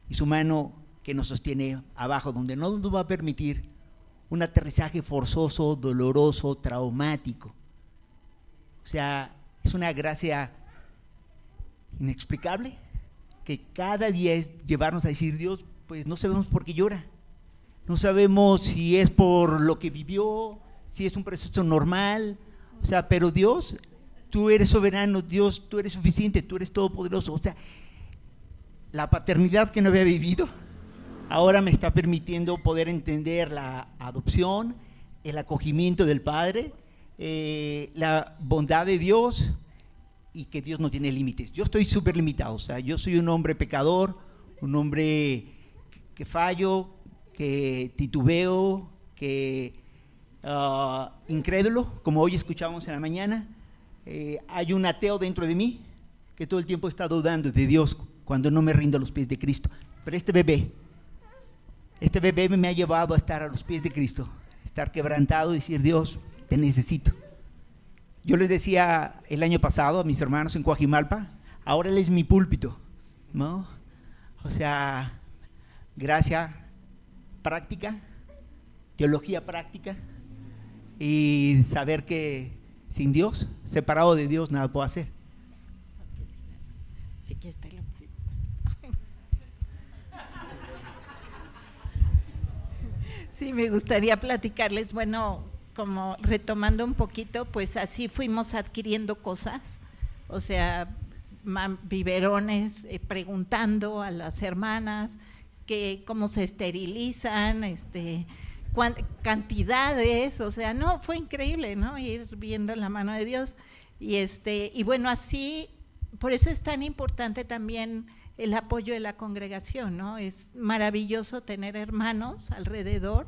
y su mano que nos sostiene abajo, donde no nos va a permitir un aterrizaje forzoso, doloroso, traumático. O sea, es una gracia inexplicable que cada día es llevarnos a decir, Dios, pues no sabemos por qué llora. No sabemos si es por lo que vivió, si es un proceso normal. O sea, pero Dios, tú eres soberano, Dios, tú eres suficiente, tú eres todopoderoso. O sea, la paternidad que no había vivido, ahora me está permitiendo poder entender la adopción, el acogimiento del Padre, eh, la bondad de Dios y que Dios no tiene límites. Yo estoy súper limitado, o sea, yo soy un hombre pecador, un hombre que fallo, que titubeo, que ah, incrédulo, como hoy escuchamos en la mañana. Eh, hay un ateo dentro de mí que todo el tiempo está dudando de Dios cuando no me rindo a los pies de Cristo. Pero este bebé, este bebé me ha llevado a estar a los pies de Cristo, estar quebrantado y decir, Dios, te necesito. Yo les decía el año pasado a mis hermanos en Coajimalpa, ahora Él es mi púlpito, ¿no? O sea, gracias práctica, teología práctica y saber que sin Dios, separado de Dios, nada puedo hacer.
Sí, me gustaría platicarles, bueno, como retomando un poquito, pues así fuimos adquiriendo cosas, o sea, biberones, eh, preguntando a las hermanas, que cómo se esterilizan, este, cantidades, o sea, no, fue increíble, ¿no? Ir viendo la mano de Dios. Y, este, y bueno, así, por eso es tan importante también el apoyo de la congregación, ¿no? Es maravilloso tener hermanos alrededor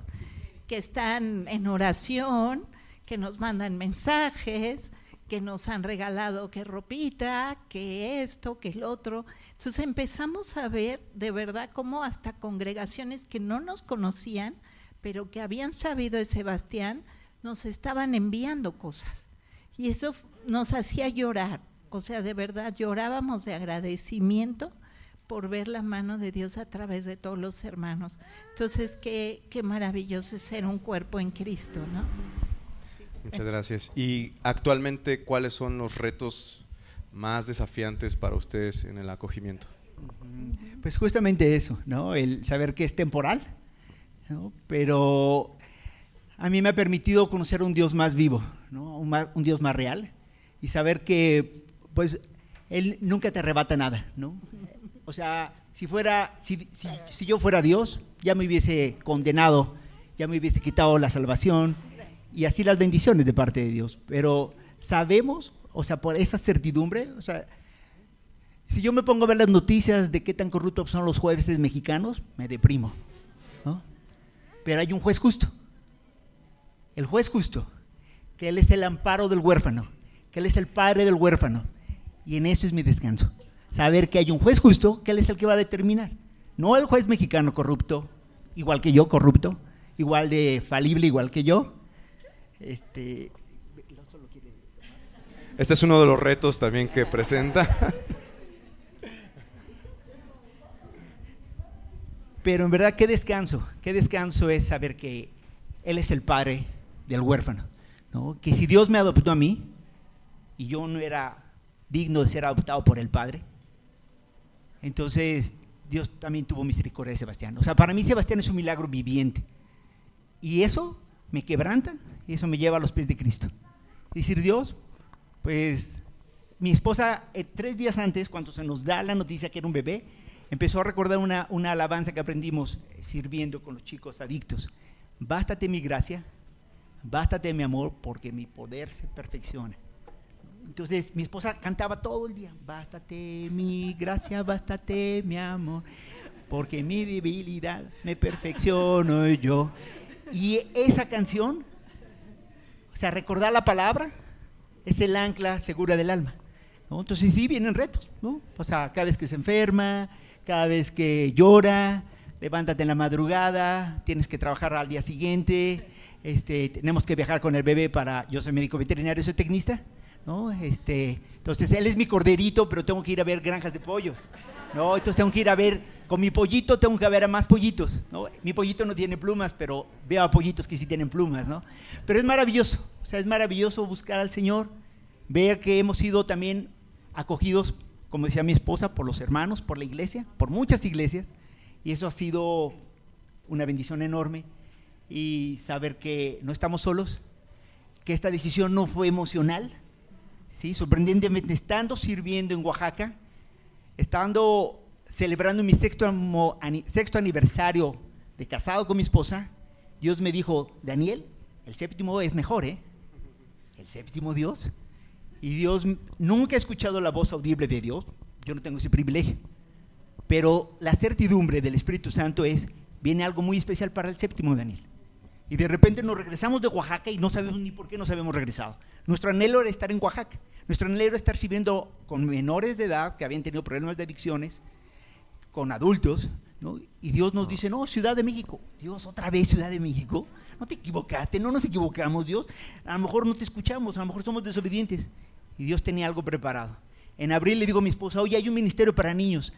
que están en oración, que nos mandan mensajes, que nos han regalado que ropita, que esto, que el otro. Entonces empezamos a ver de verdad cómo hasta congregaciones que no nos conocían, pero que habían sabido de Sebastián, nos estaban enviando cosas. Y eso nos hacía llorar, o sea, de verdad llorábamos de agradecimiento por ver la mano de Dios a través de todos los hermanos. Entonces, qué, qué maravilloso es ser un cuerpo en Cristo, ¿no?
Muchas gracias. Y actualmente, ¿cuáles son los retos más desafiantes para ustedes en el acogimiento?
Pues justamente eso, ¿no? El saber que es temporal, ¿no? pero a mí me ha permitido conocer un Dios más vivo, ¿no? un, un Dios más real y saber que, pues, Él nunca te arrebata nada, ¿no? O sea, si fuera, si, si, yo fuera Dios, ya me hubiese condenado, ya me hubiese quitado la salvación y así las bendiciones de parte de Dios. Pero sabemos, o sea, por esa certidumbre, o sea, si yo me pongo a ver las noticias de qué tan corruptos son los jueces mexicanos, me deprimo. Pero hay un juez justo. El juez justo, que Él es el amparo del huérfano, que Él es el padre del huérfano. Y en eso es mi descanso. Saber que hay un juez justo, que Él es el que va a determinar. No el juez mexicano corrupto, igual que yo, corrupto, igual de falible, igual que yo. Este,
este es uno de los retos también que presenta.
Pero en verdad, qué descanso, qué descanso es saber que Él es el padre del huérfano. ¿no? Que si Dios me adoptó a mí y yo no era digno de ser adoptado por el Padre, entonces Dios también tuvo misericordia de Sebastián. O sea, para mí Sebastián es un milagro viviente. Y eso me quebranta y eso me lleva a los pies de Cristo. Decir, Dios, pues mi esposa eh, tres días antes, cuando se nos da la noticia que era un bebé, empezó a recordar una, una alabanza que aprendimos sirviendo con los chicos adictos. Bástate mi gracia, bástate mi amor, porque mi poder se perfecciona. Entonces mi esposa cantaba todo el día, bástate mi gracia, bástate mi amor, porque mi debilidad me perfecciono yo. Y esa canción, o sea, recordar la palabra, es el ancla segura del alma. Entonces sí vienen retos, ¿no? O sea, cada vez que se enferma, cada vez que llora, levántate en la madrugada, tienes que trabajar al día siguiente, este, tenemos que viajar con el bebé para, yo soy médico veterinario, soy tecnista, ¿no? Este, entonces él es mi corderito, pero tengo que ir a ver granjas de pollos, ¿no? Entonces tengo que ir a ver, con mi pollito tengo que ver a más pollitos, ¿no? Mi pollito no tiene plumas, pero veo a pollitos que sí tienen plumas, ¿no? Pero es maravilloso, o sea, es maravilloso buscar al Señor, ver que hemos sido también acogidos como decía mi esposa, por los hermanos, por la iglesia, por muchas iglesias, y eso ha sido una bendición enorme, y saber que no estamos solos, que esta decisión no fue emocional, ¿sí? sorprendentemente estando sirviendo en Oaxaca, estando celebrando mi sexto, aniversario de casado con mi esposa, Dios me dijo, Daniel, el séptimo es mejor, ¿eh? El séptimo Dios y Dios, nunca he escuchado la voz audible de Dios, yo no tengo ese privilegio, pero la certidumbre del Espíritu Santo es, viene algo muy especial para el séptimo Daniel. Y de repente nos regresamos de Oaxaca y no sabemos ni por qué nos habíamos regresado. Nuestro anhelo era estar en Oaxaca. Nuestro anhelo era estar sirviendo con menores de edad que habían tenido problemas de adicciones, con adultos, ¿no? Y Dios nos dice, no, Ciudad de México. Dios, otra vez Ciudad de México. No te equivocaste, no nos equivocamos, Dios. A lo mejor no te escuchamos, a lo mejor somos desobedientes y Dios tenía algo preparado. En abril le digo a mi esposa, oye, hay un ministerio para niños.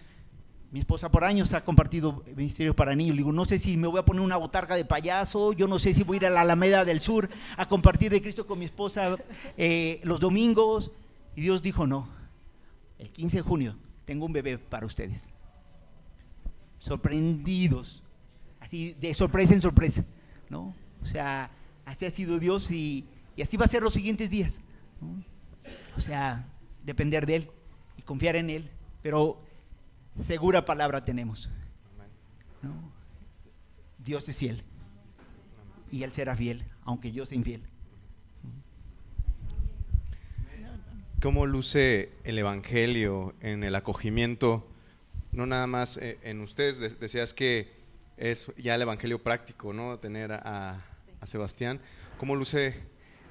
Mi esposa por años ha compartido ministerio para niños. Le digo, no sé si me voy a poner una botarga de payaso, yo no sé si voy a ir a la Alameda del Sur a compartir de Cristo con mi esposa eh, los domingos. Y Dios dijo, no, el 15 de junio tengo un bebé para ustedes. Sorprendidos, así de sorpresa en sorpresa, ¿no? O sea, así ha sido Dios y, y así va a ser los siguientes días. O sea, depender de Él y confiar en Él. Pero segura palabra tenemos. ¿no? Dios es fiel. Y Él será fiel, aunque yo sea infiel.
¿Cómo luce el Evangelio en el acogimiento? No nada más eh, en ustedes, decías que es ya el Evangelio práctico, ¿no? Tener a, a Sebastián. ¿Cómo luce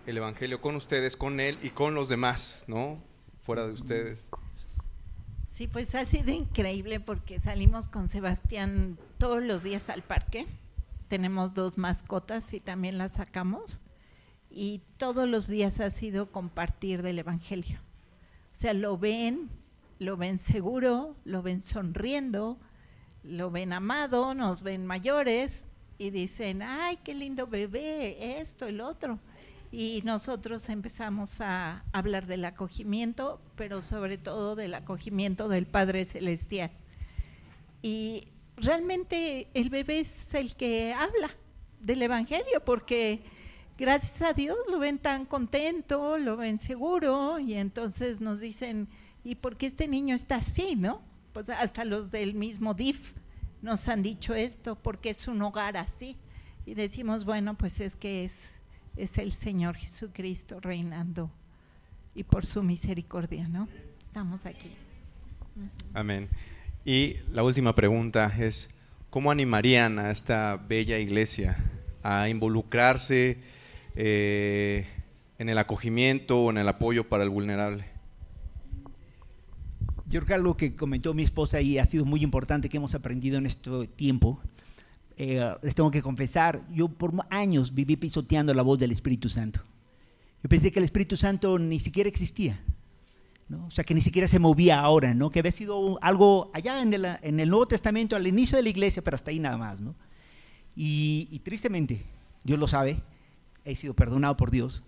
el Evangelio con ustedes, con Él y con los demás, ¿no? Fuera de ustedes.
Sí, pues ha sido increíble porque salimos con Sebastián todos los días al parque. Tenemos dos mascotas y también las sacamos. y todos los días ha sido compartir del Evangelio. O sea, lo ven, lo ven seguro, lo ven sonriendo, lo ven amado, nos ven mayores y dicen, ay, qué lindo bebé, esto, el otro. Y nosotros empezamos a hablar del acogimiento, pero sobre todo del acogimiento del Padre Celestial. Y realmente el bebé es el que habla del Evangelio, porque gracias a Dios lo ven tan contento, lo ven seguro, y entonces nos dicen, ¿y por qué este niño está así, no? Pues hasta los del mismo DIF nos han dicho esto, porque es un hogar así. Y decimos, bueno, pues es que es, es el Señor Jesucristo reinando y por su misericordia, ¿no? Estamos aquí.
Amén. Y la última pregunta es, ¿cómo animarían a esta bella iglesia a involucrarse eh, en el acogimiento o en el apoyo para el vulnerable?
Yo creo que algo que comentó mi esposa y ha sido muy importante que hemos aprendido en este tiempo, eh, les tengo que confesar, yo por años viví pisoteando la voz del Espíritu Santo. Yo pensé que el Espíritu Santo ni siquiera existía. O sea, que ni siquiera se movía ahora, ¿no? Que había sido algo allá en el, en el Nuevo Testamento, al inicio de la iglesia, pero hasta ahí nada más, ¿no? Y, tristemente, Dios lo sabe, he sido perdonado por Dios,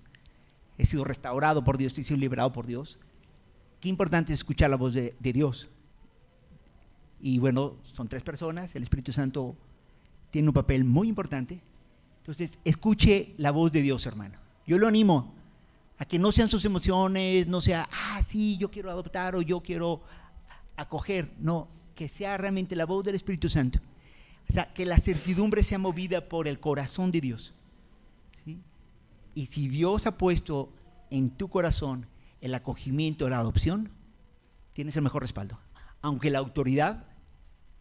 he sido restaurado por Dios, he sido liberado por Dios. Qué importante es escuchar la voz de, de Dios. Y bueno, son tres personas, el Espíritu Santo tiene un papel muy importante. Entonces, escuche la voz de Dios, hermano. Yo lo animo a que no sean sus emociones, no sea, ah, sí, yo quiero adoptar o yo quiero acoger, no, que sea realmente la voz del Espíritu Santo. O sea, que la certidumbre sea movida por el corazón de Dios. ¿sí? Y si Dios ha puesto en tu corazón el acogimiento, la adopción, tienes el mejor respaldo. Aunque la autoridad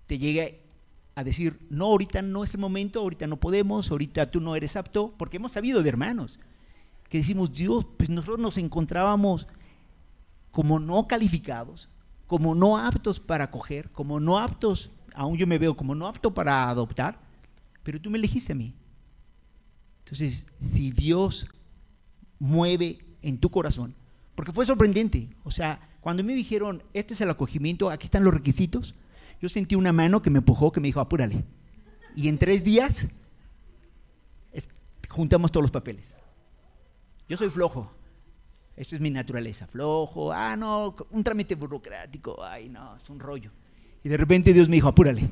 te llegue a decir, no, ahorita no es el momento, ahorita no podemos, ahorita tú no eres apto, porque hemos sabido de hermanos que decimos, Dios, pues nosotros nos encontrábamos como no calificados, como no aptos para acoger, como no aptos, aún yo me veo como no apto para adoptar, pero tú me elegiste a mí. Entonces, si Dios mueve en tu corazón, porque fue sorprendente, o sea, cuando me dijeron, este es el acogimiento, aquí están los requisitos, yo sentí una mano que me empujó, que me dijo, apúrale. Y en tres días juntamos todos los papeles. Yo soy flojo. Esto es mi naturaleza, flojo. Ah, no, un trámite burocrático. Ay, no, es un rollo. Y de repente Dios me dijo, apúrale.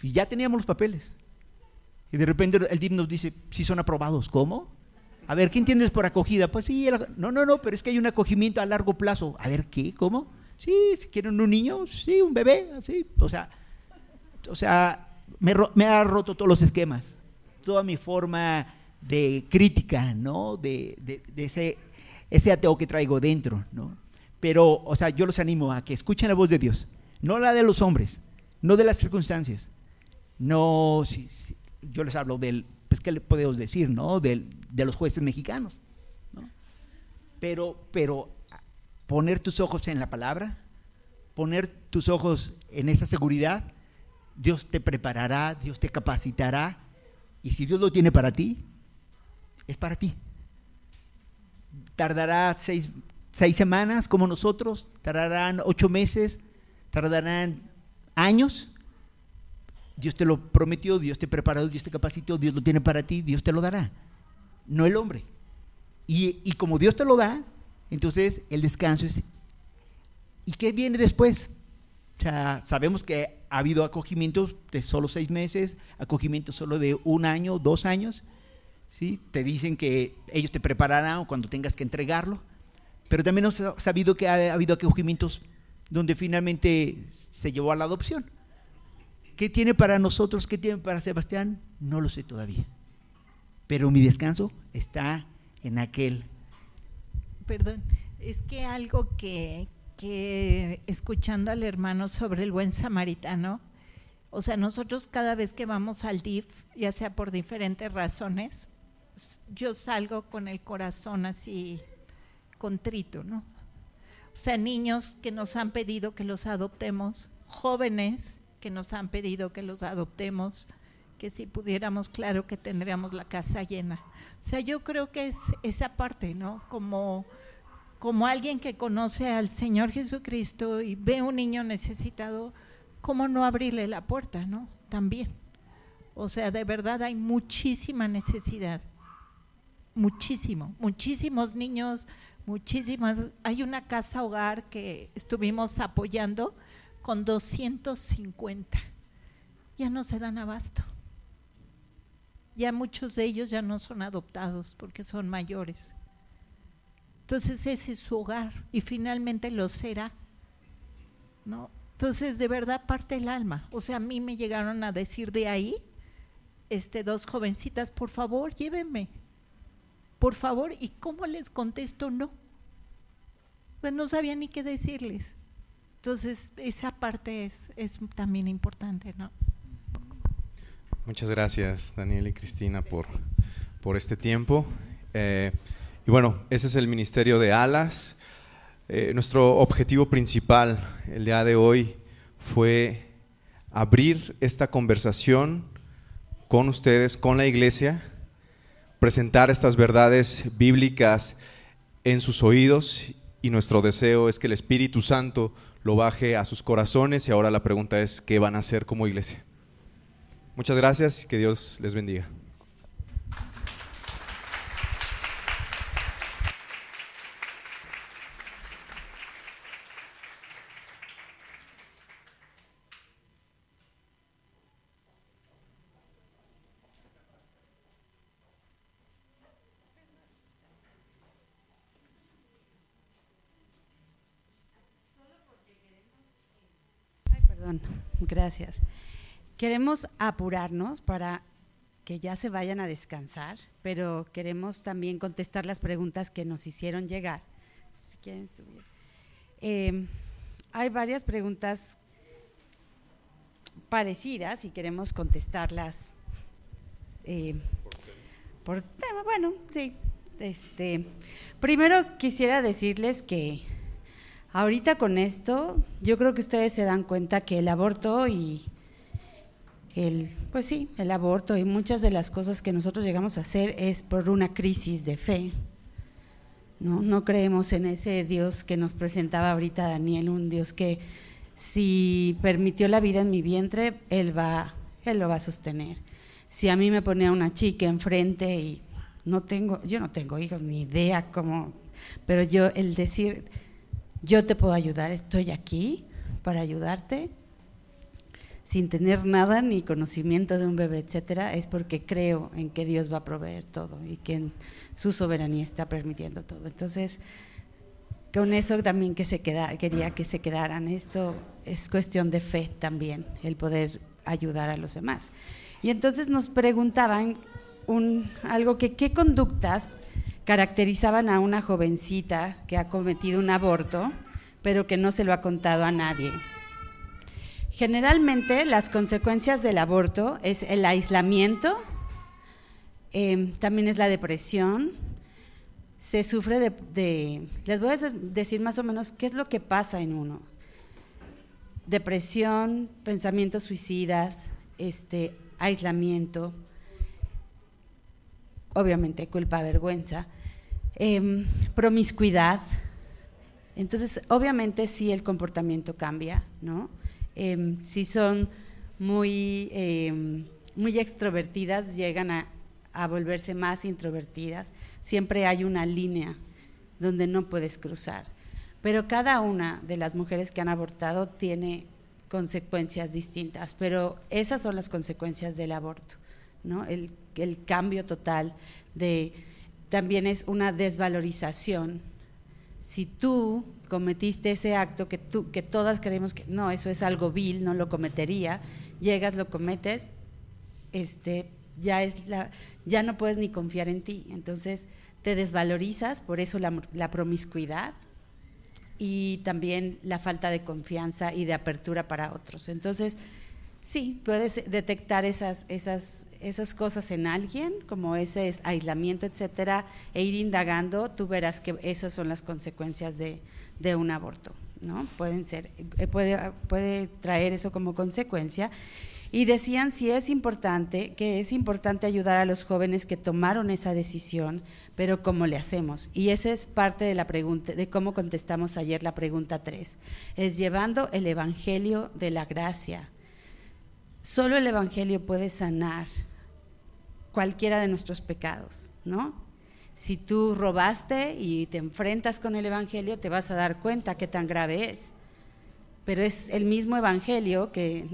Y ya teníamos los papeles. Y de repente el DIP nos dice, si son aprobados. ¿Cómo? A ver, ¿qué entiendes por acogida? Pues sí, no, no, no, pero es que hay un acogimiento a largo plazo. A ver, ¿qué? ¿Cómo? Sí, si quieren un niño, sí, un bebé, sí. O sea, o sea me, ha roto todos los esquemas. Toda mi forma de crítica, ¿no? De, ese, ese ateo que traigo dentro, ¿no? Pero, o sea, yo los animo a que escuchen la voz de Dios, no la de los hombres, no de las circunstancias, no, si, yo les hablo del, pues, ¿qué le podemos decir, no? de los jueces mexicanos, ¿no? Pero, pero poner tus ojos en la palabra, poner tus ojos en esa seguridad, Dios te preparará, Dios te capacitará, y si Dios lo tiene para ti, es para ti. Tardará seis, semanas como nosotros, tardarán ocho meses, tardarán años. Dios te lo prometió, Dios te preparó, Dios te capacitó, Dios lo tiene para ti, Dios te lo dará, no el hombre. Y, y como Dios te lo da, entonces el descanso es... ¿Y qué viene después? Sabemos que ha habido acogimientos de solo seis meses, acogimientos solo de un año, dos años, ¿sí? Te dicen que ellos te prepararán cuando tengas que entregarlo, pero también hemos sabido que ha habido acogimientos donde finalmente se llevó a la adopción. ¿Qué tiene para nosotros? ¿Qué tiene para Sebastián? No lo sé todavía. Pero mi descanso está en aquel.
Perdón, es que algo que, que escuchando al hermano sobre el buen samaritano, o sea, nosotros cada vez que vamos al DIF, ya sea por diferentes razones, yo salgo con el corazón así contrito, ¿no? O sea, niños que nos han pedido que los adoptemos, jóvenes que nos han pedido que los adoptemos, que si pudiéramos, claro que tendríamos la casa llena. O sea, yo creo que es esa parte, ¿no? Como, como alguien que conoce al Señor Jesucristo y ve a un niño necesitado, ¿cómo no abrirle la puerta, ¿no? También. O sea, de verdad hay muchísima necesidad. Muchísimo, muchísimos niños, muchísimas. Hay una casa hogar que estuvimos apoyando con 250. Ya no se dan abasto. Ya muchos de ellos ya no son adoptados porque son mayores. Entonces ese es su hogar y finalmente lo será. ¿No? Entonces de verdad parte el alma. O sea, a mí me llegaron a decir de ahí, este, dos jovencitas, por favor, llévenme. Por favor, ¿y cómo les contesto no? No sabía ni qué decirles. Entonces, esa parte es, es también importante, ¿no?
Muchas gracias, Daniel y Cristina, por, por este tiempo. Eh, y bueno, ese es el Ministerio de Alas. Eh, nuestro objetivo principal el día de hoy fue abrir esta conversación con ustedes, con la iglesia, presentar estas verdades bíblicas en sus oídos y nuestro deseo es que el Espíritu Santo lo baje a sus corazones y ahora la pregunta es, ¿qué van a hacer como iglesia? Muchas gracias y que Dios les bendiga.
Gracias. Queremos apurarnos para que ya se vayan a descansar, pero queremos también contestar las preguntas que nos hicieron llegar. Si quieren subir. Em, hay varias preguntas parecidas y queremos contestarlas eh, por tema. Bueno, sí. Este, primero quisiera decirles que Ahorita con esto, yo creo que ustedes se dan cuenta que el aborto y el, pues sí, el aborto y muchas de las cosas que nosotros llegamos a hacer es por una crisis de fe. No, no creemos en ese Dios que nos presentaba ahorita Daniel, un Dios que si permitió la vida en mi vientre, él va, él lo va a sostener. Si a mí me ponía una chica enfrente y no tengo, yo no tengo hijos ni idea cómo, pero yo el decir yo te puedo ayudar, estoy aquí para ayudarte, sin tener nada ni conocimiento de un bebé, etcétera, es porque creo en que Dios va a proveer todo y que su soberanía está permitiendo todo. Entonces, con eso también que se queda, quería que se quedaran. Esto es cuestión de fe también, el poder ayudar a los demás. Y entonces nos preguntaban un, algo que qué conductas caracterizaban a una jovencita que ha cometido un aborto, pero que no se lo ha contado a nadie. Generalmente las consecuencias del aborto es el aislamiento, em, también es la depresión, se sufre de, les voy a decir más o menos qué es lo que pasa en uno. Depresión, pensamientos suicidas, este, aislamiento, obviamente culpa, vergüenza, em, promiscuidad. Entonces, obviamente sí el comportamiento cambia, ¿no? Em, si son muy, em, muy extrovertidas, llegan a, a volverse más introvertidas. Siempre hay una línea donde no puedes cruzar. Pero cada una de las mujeres que han abortado tiene consecuencias distintas, pero esas son las consecuencias del aborto, ¿no? El el cambio total de también es una desvalorización. Si tú cometiste ese acto que tú que todas creemos que no, eso es algo vil, no lo cometería, llegas, lo cometes, este ya es la ya no puedes ni confiar en ti. Entonces, te desvalorizas, por eso la, la promiscuidad y también la falta de confianza y de apertura para otros. Entonces, Sí, puedes detectar esas, esas, esas cosas en alguien, como ese aislamiento, etcétera, e ir indagando, tú verás que esas son las consecuencias de, un aborto. ¿no? Pueden ser, eh, puede, puede traer eso como consecuencia. Y decían si es importante, que es importante ayudar a los jóvenes que tomaron esa decisión, pero ¿cómo le hacemos? Y esa es parte de la pregunta, de cómo contestamos ayer la pregunta 3. Es llevando el Evangelio de la gracia. Solo el Evangelio puede sanar cualquiera de nuestros pecados, ¿no? Si tú robaste y te enfrentas con el Evangelio, te vas a dar cuenta qué tan grave es. Pero es el mismo Evangelio que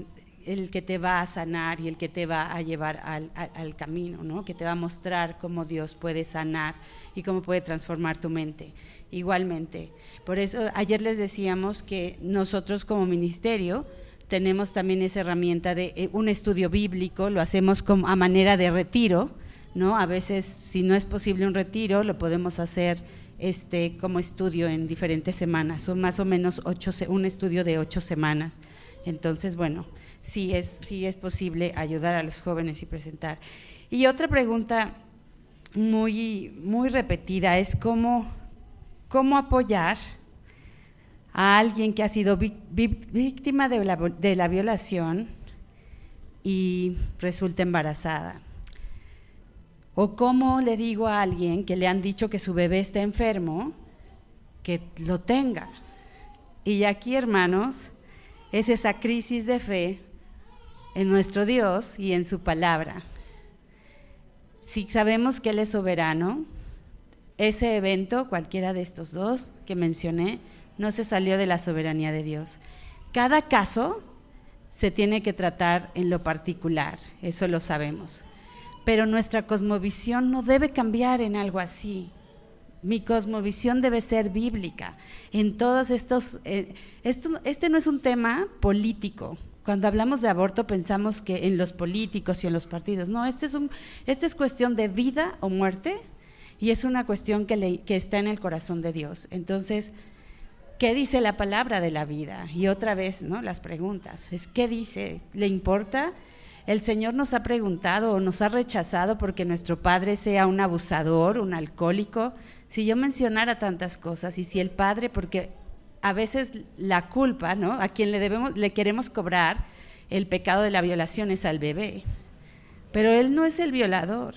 el que te va a sanar y el que te va a llevar al, al, camino, ¿no? que te va a mostrar cómo Dios puede sanar y cómo puede transformar tu mente. Igualmente, por eso ayer les decíamos que nosotros como ministerio tenemos también esa herramienta de eh, un estudio bíblico, lo hacemos como a manera de retiro, ¿no? A veces, si no es posible un retiro, lo podemos hacer este, como estudio en diferentes semanas, son más o menos ocho, un estudio de ocho semanas. Entonces, bueno, sí es, sí es posible ayudar a los jóvenes y presentar. Y otra pregunta muy, muy repetida es cómo, cómo apoyar a alguien que ha sido víctima de la, violación y resulta embarazada. O cómo le digo a alguien que le han dicho que su bebé está enfermo, que lo tenga. Y aquí, hermanos, es esa crisis de fe en nuestro Dios y en su palabra. Si sabemos que Él es soberano, ese evento, cualquiera de estos dos que mencioné, no se salió de la soberanía de Dios. Cada caso se tiene que tratar en lo particular, eso lo sabemos. Pero nuestra cosmovisión no debe cambiar en algo así. Mi cosmovisión debe ser bíblica. En todos estos, eh, esto, este no es un tema político. Cuando hablamos de aborto pensamos que en los políticos y en los partidos. No, este es, un, este es cuestión de vida o muerte y es una cuestión que, que está en el corazón de Dios. Entonces, ¿Qué dice la palabra de la vida? Y otra vez, ¿no? Las preguntas. Es ¿qué dice? ¿Le importa? El Señor nos ha preguntado o nos ha rechazado porque nuestro padre sea un abusador, un alcohólico. Si yo mencionara tantas cosas y si el padre, porque a veces la culpa, ¿no? A quien le debemos, le queremos cobrar el pecado de la violación es al bebé. Pero él no es el violador,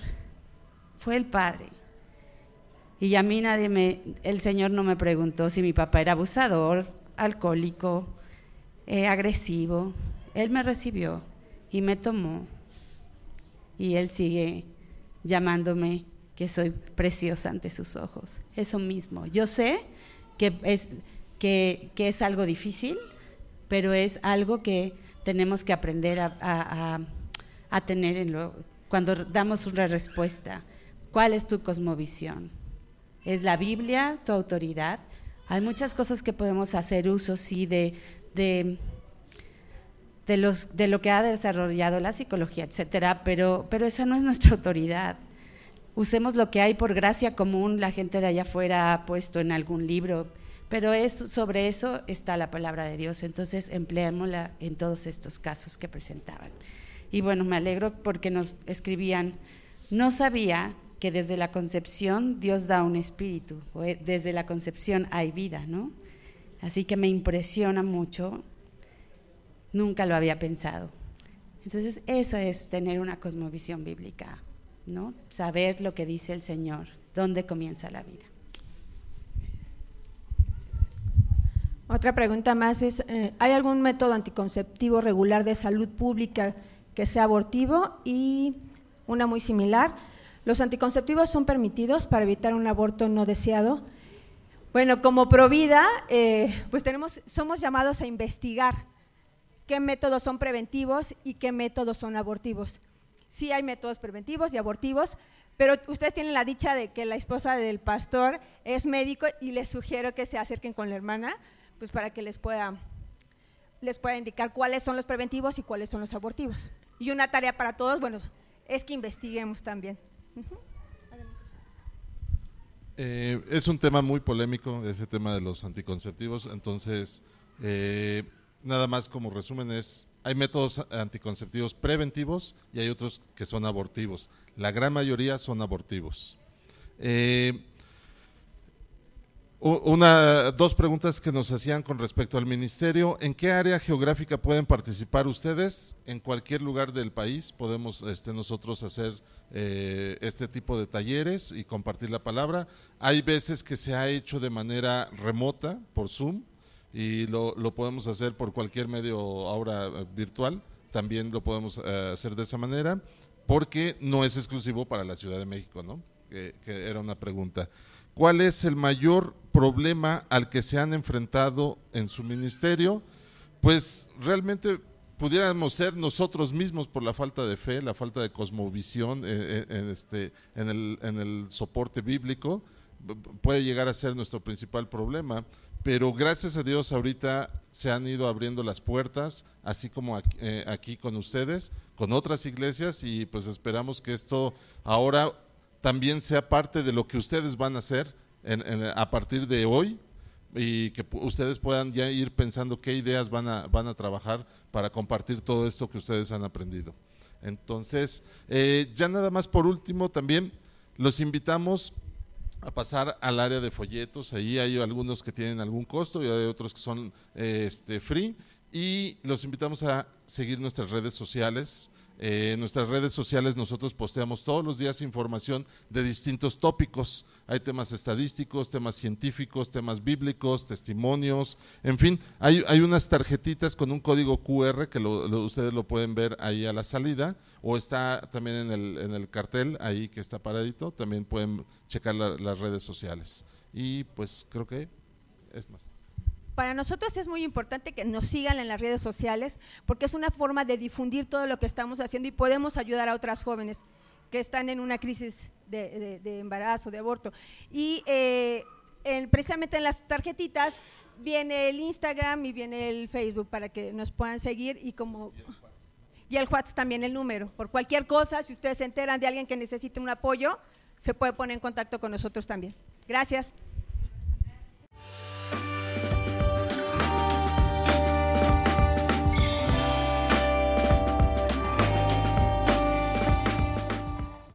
fue el padre. Y a mí nadie me, el Señor no me preguntó si mi papá era abusador, alcohólico, eh, agresivo. Él me recibió y me tomó. Y Él sigue llamándome que soy preciosa ante sus ojos. Eso mismo. Yo sé que es, que, es algo difícil, pero es algo que tenemos que aprender a, a tener en lo, cuando damos una respuesta. ¿Cuál es tu cosmovisión? ¿Es la Biblia tu autoridad? Hay muchas cosas que podemos hacer uso, sí, de, de, los, de lo que ha desarrollado la psicología, etcétera, pero, pero esa no es nuestra autoridad. Usemos lo que hay por gracia común, la gente de allá afuera ha puesto en algún libro, pero es, sobre eso está la palabra de Dios, entonces empleémosla en todos estos casos que presentaban. Y bueno, me alegro porque nos escribían, no sabía que desde la concepción Dios da un espíritu, eh, desde la concepción hay vida, ¿no? Así que me impresiona mucho, nunca lo había pensado. Entonces, eso es tener una cosmovisión bíblica, ¿no? Saber lo que dice el Señor, dónde comienza la vida.
Otra pregunta más es, eh, ¿hay algún método anticonceptivo regular de salud pública que sea abortivo? Y una muy similar, los anticonceptivos son permitidos para evitar un aborto no deseado. Bueno, como Provida, eh, pues tenemos, somos llamados a investigar qué métodos son preventivos y qué métodos son abortivos. Sí hay métodos preventivos y abortivos, pero ustedes tienen la dicha de que la esposa del pastor es médico y les sugiero que se acerquen con la hermana, pues para que les pueda, les pueda indicar cuáles son los preventivos y cuáles son los abortivos. Y una tarea para todos, bueno, es que investiguemos también.
Eh, es un tema muy polémico, ese tema de los anticonceptivos, entonces, eh, nada más como resumen es, hay métodos anticonceptivos preventivos y hay otros que son abortivos. La gran mayoría son abortivos. Eh, Una, dos preguntas que nos hacían con respecto al ministerio. ¿En qué área geográfica pueden participar ustedes? En cualquier lugar del país podemos este, nosotros hacer eh, este tipo de talleres y compartir la palabra. Hay veces que se ha hecho de manera remota, por Zoom, y lo, lo podemos hacer por cualquier medio ahora eh, virtual. También lo podemos eh, hacer de esa manera, porque no es exclusivo para la Ciudad de México, ¿no? que era una pregunta. ¿Cuál es el mayor problema al que se han enfrentado en su ministerio? Pues realmente pudiéramos ser nosotros mismos por la falta de fe, la falta de cosmovisión eh, eh, en, este, en, el, en el soporte bíblico, puede llegar a ser nuestro principal problema, pero gracias a Dios ahorita se han ido abriendo las puertas, así como aquí, eh, aquí, con ustedes, con otras iglesias y pues esperamos que esto ahora también sea parte de lo que ustedes van a hacer a partir de hoy y que ustedes puedan ya ir pensando qué ideas van a, van a trabajar para compartir todo esto que ustedes han aprendido. Entonces, eh, ya nada más por último, también los invitamos a pasar al área de folletos. Ahí hay algunos que tienen algún costo y hay otros que son este, free. Y los invitamos a seguir nuestras redes sociales. Eh, en nuestras redes sociales nosotros posteamos todos los días información de distintos tópicos. Hay temas estadísticos, temas científicos, temas bíblicos, testimonios, en fin, hay, hay unas tarjetitas con un código QR que ustedes lo pueden ver ahí a la salida o está también en el, en el cartel ahí que está paradito, también pueden checar las redes sociales. Y pues creo que es más.
Para nosotros es muy importante que nos sigan en las redes sociales porque es una forma de difundir todo lo que estamos haciendo y podemos ayudar a otras jóvenes que están en una crisis de, embarazo, de aborto. Y eh, precisamente en las tarjetitas viene el Instagram y viene el Facebook para que nos puedan seguir y como... Y el WhatsApp también el número. Por cualquier cosa, si ustedes se enteran de alguien que necesite un apoyo, se puede poner en contacto con nosotros también. Gracias.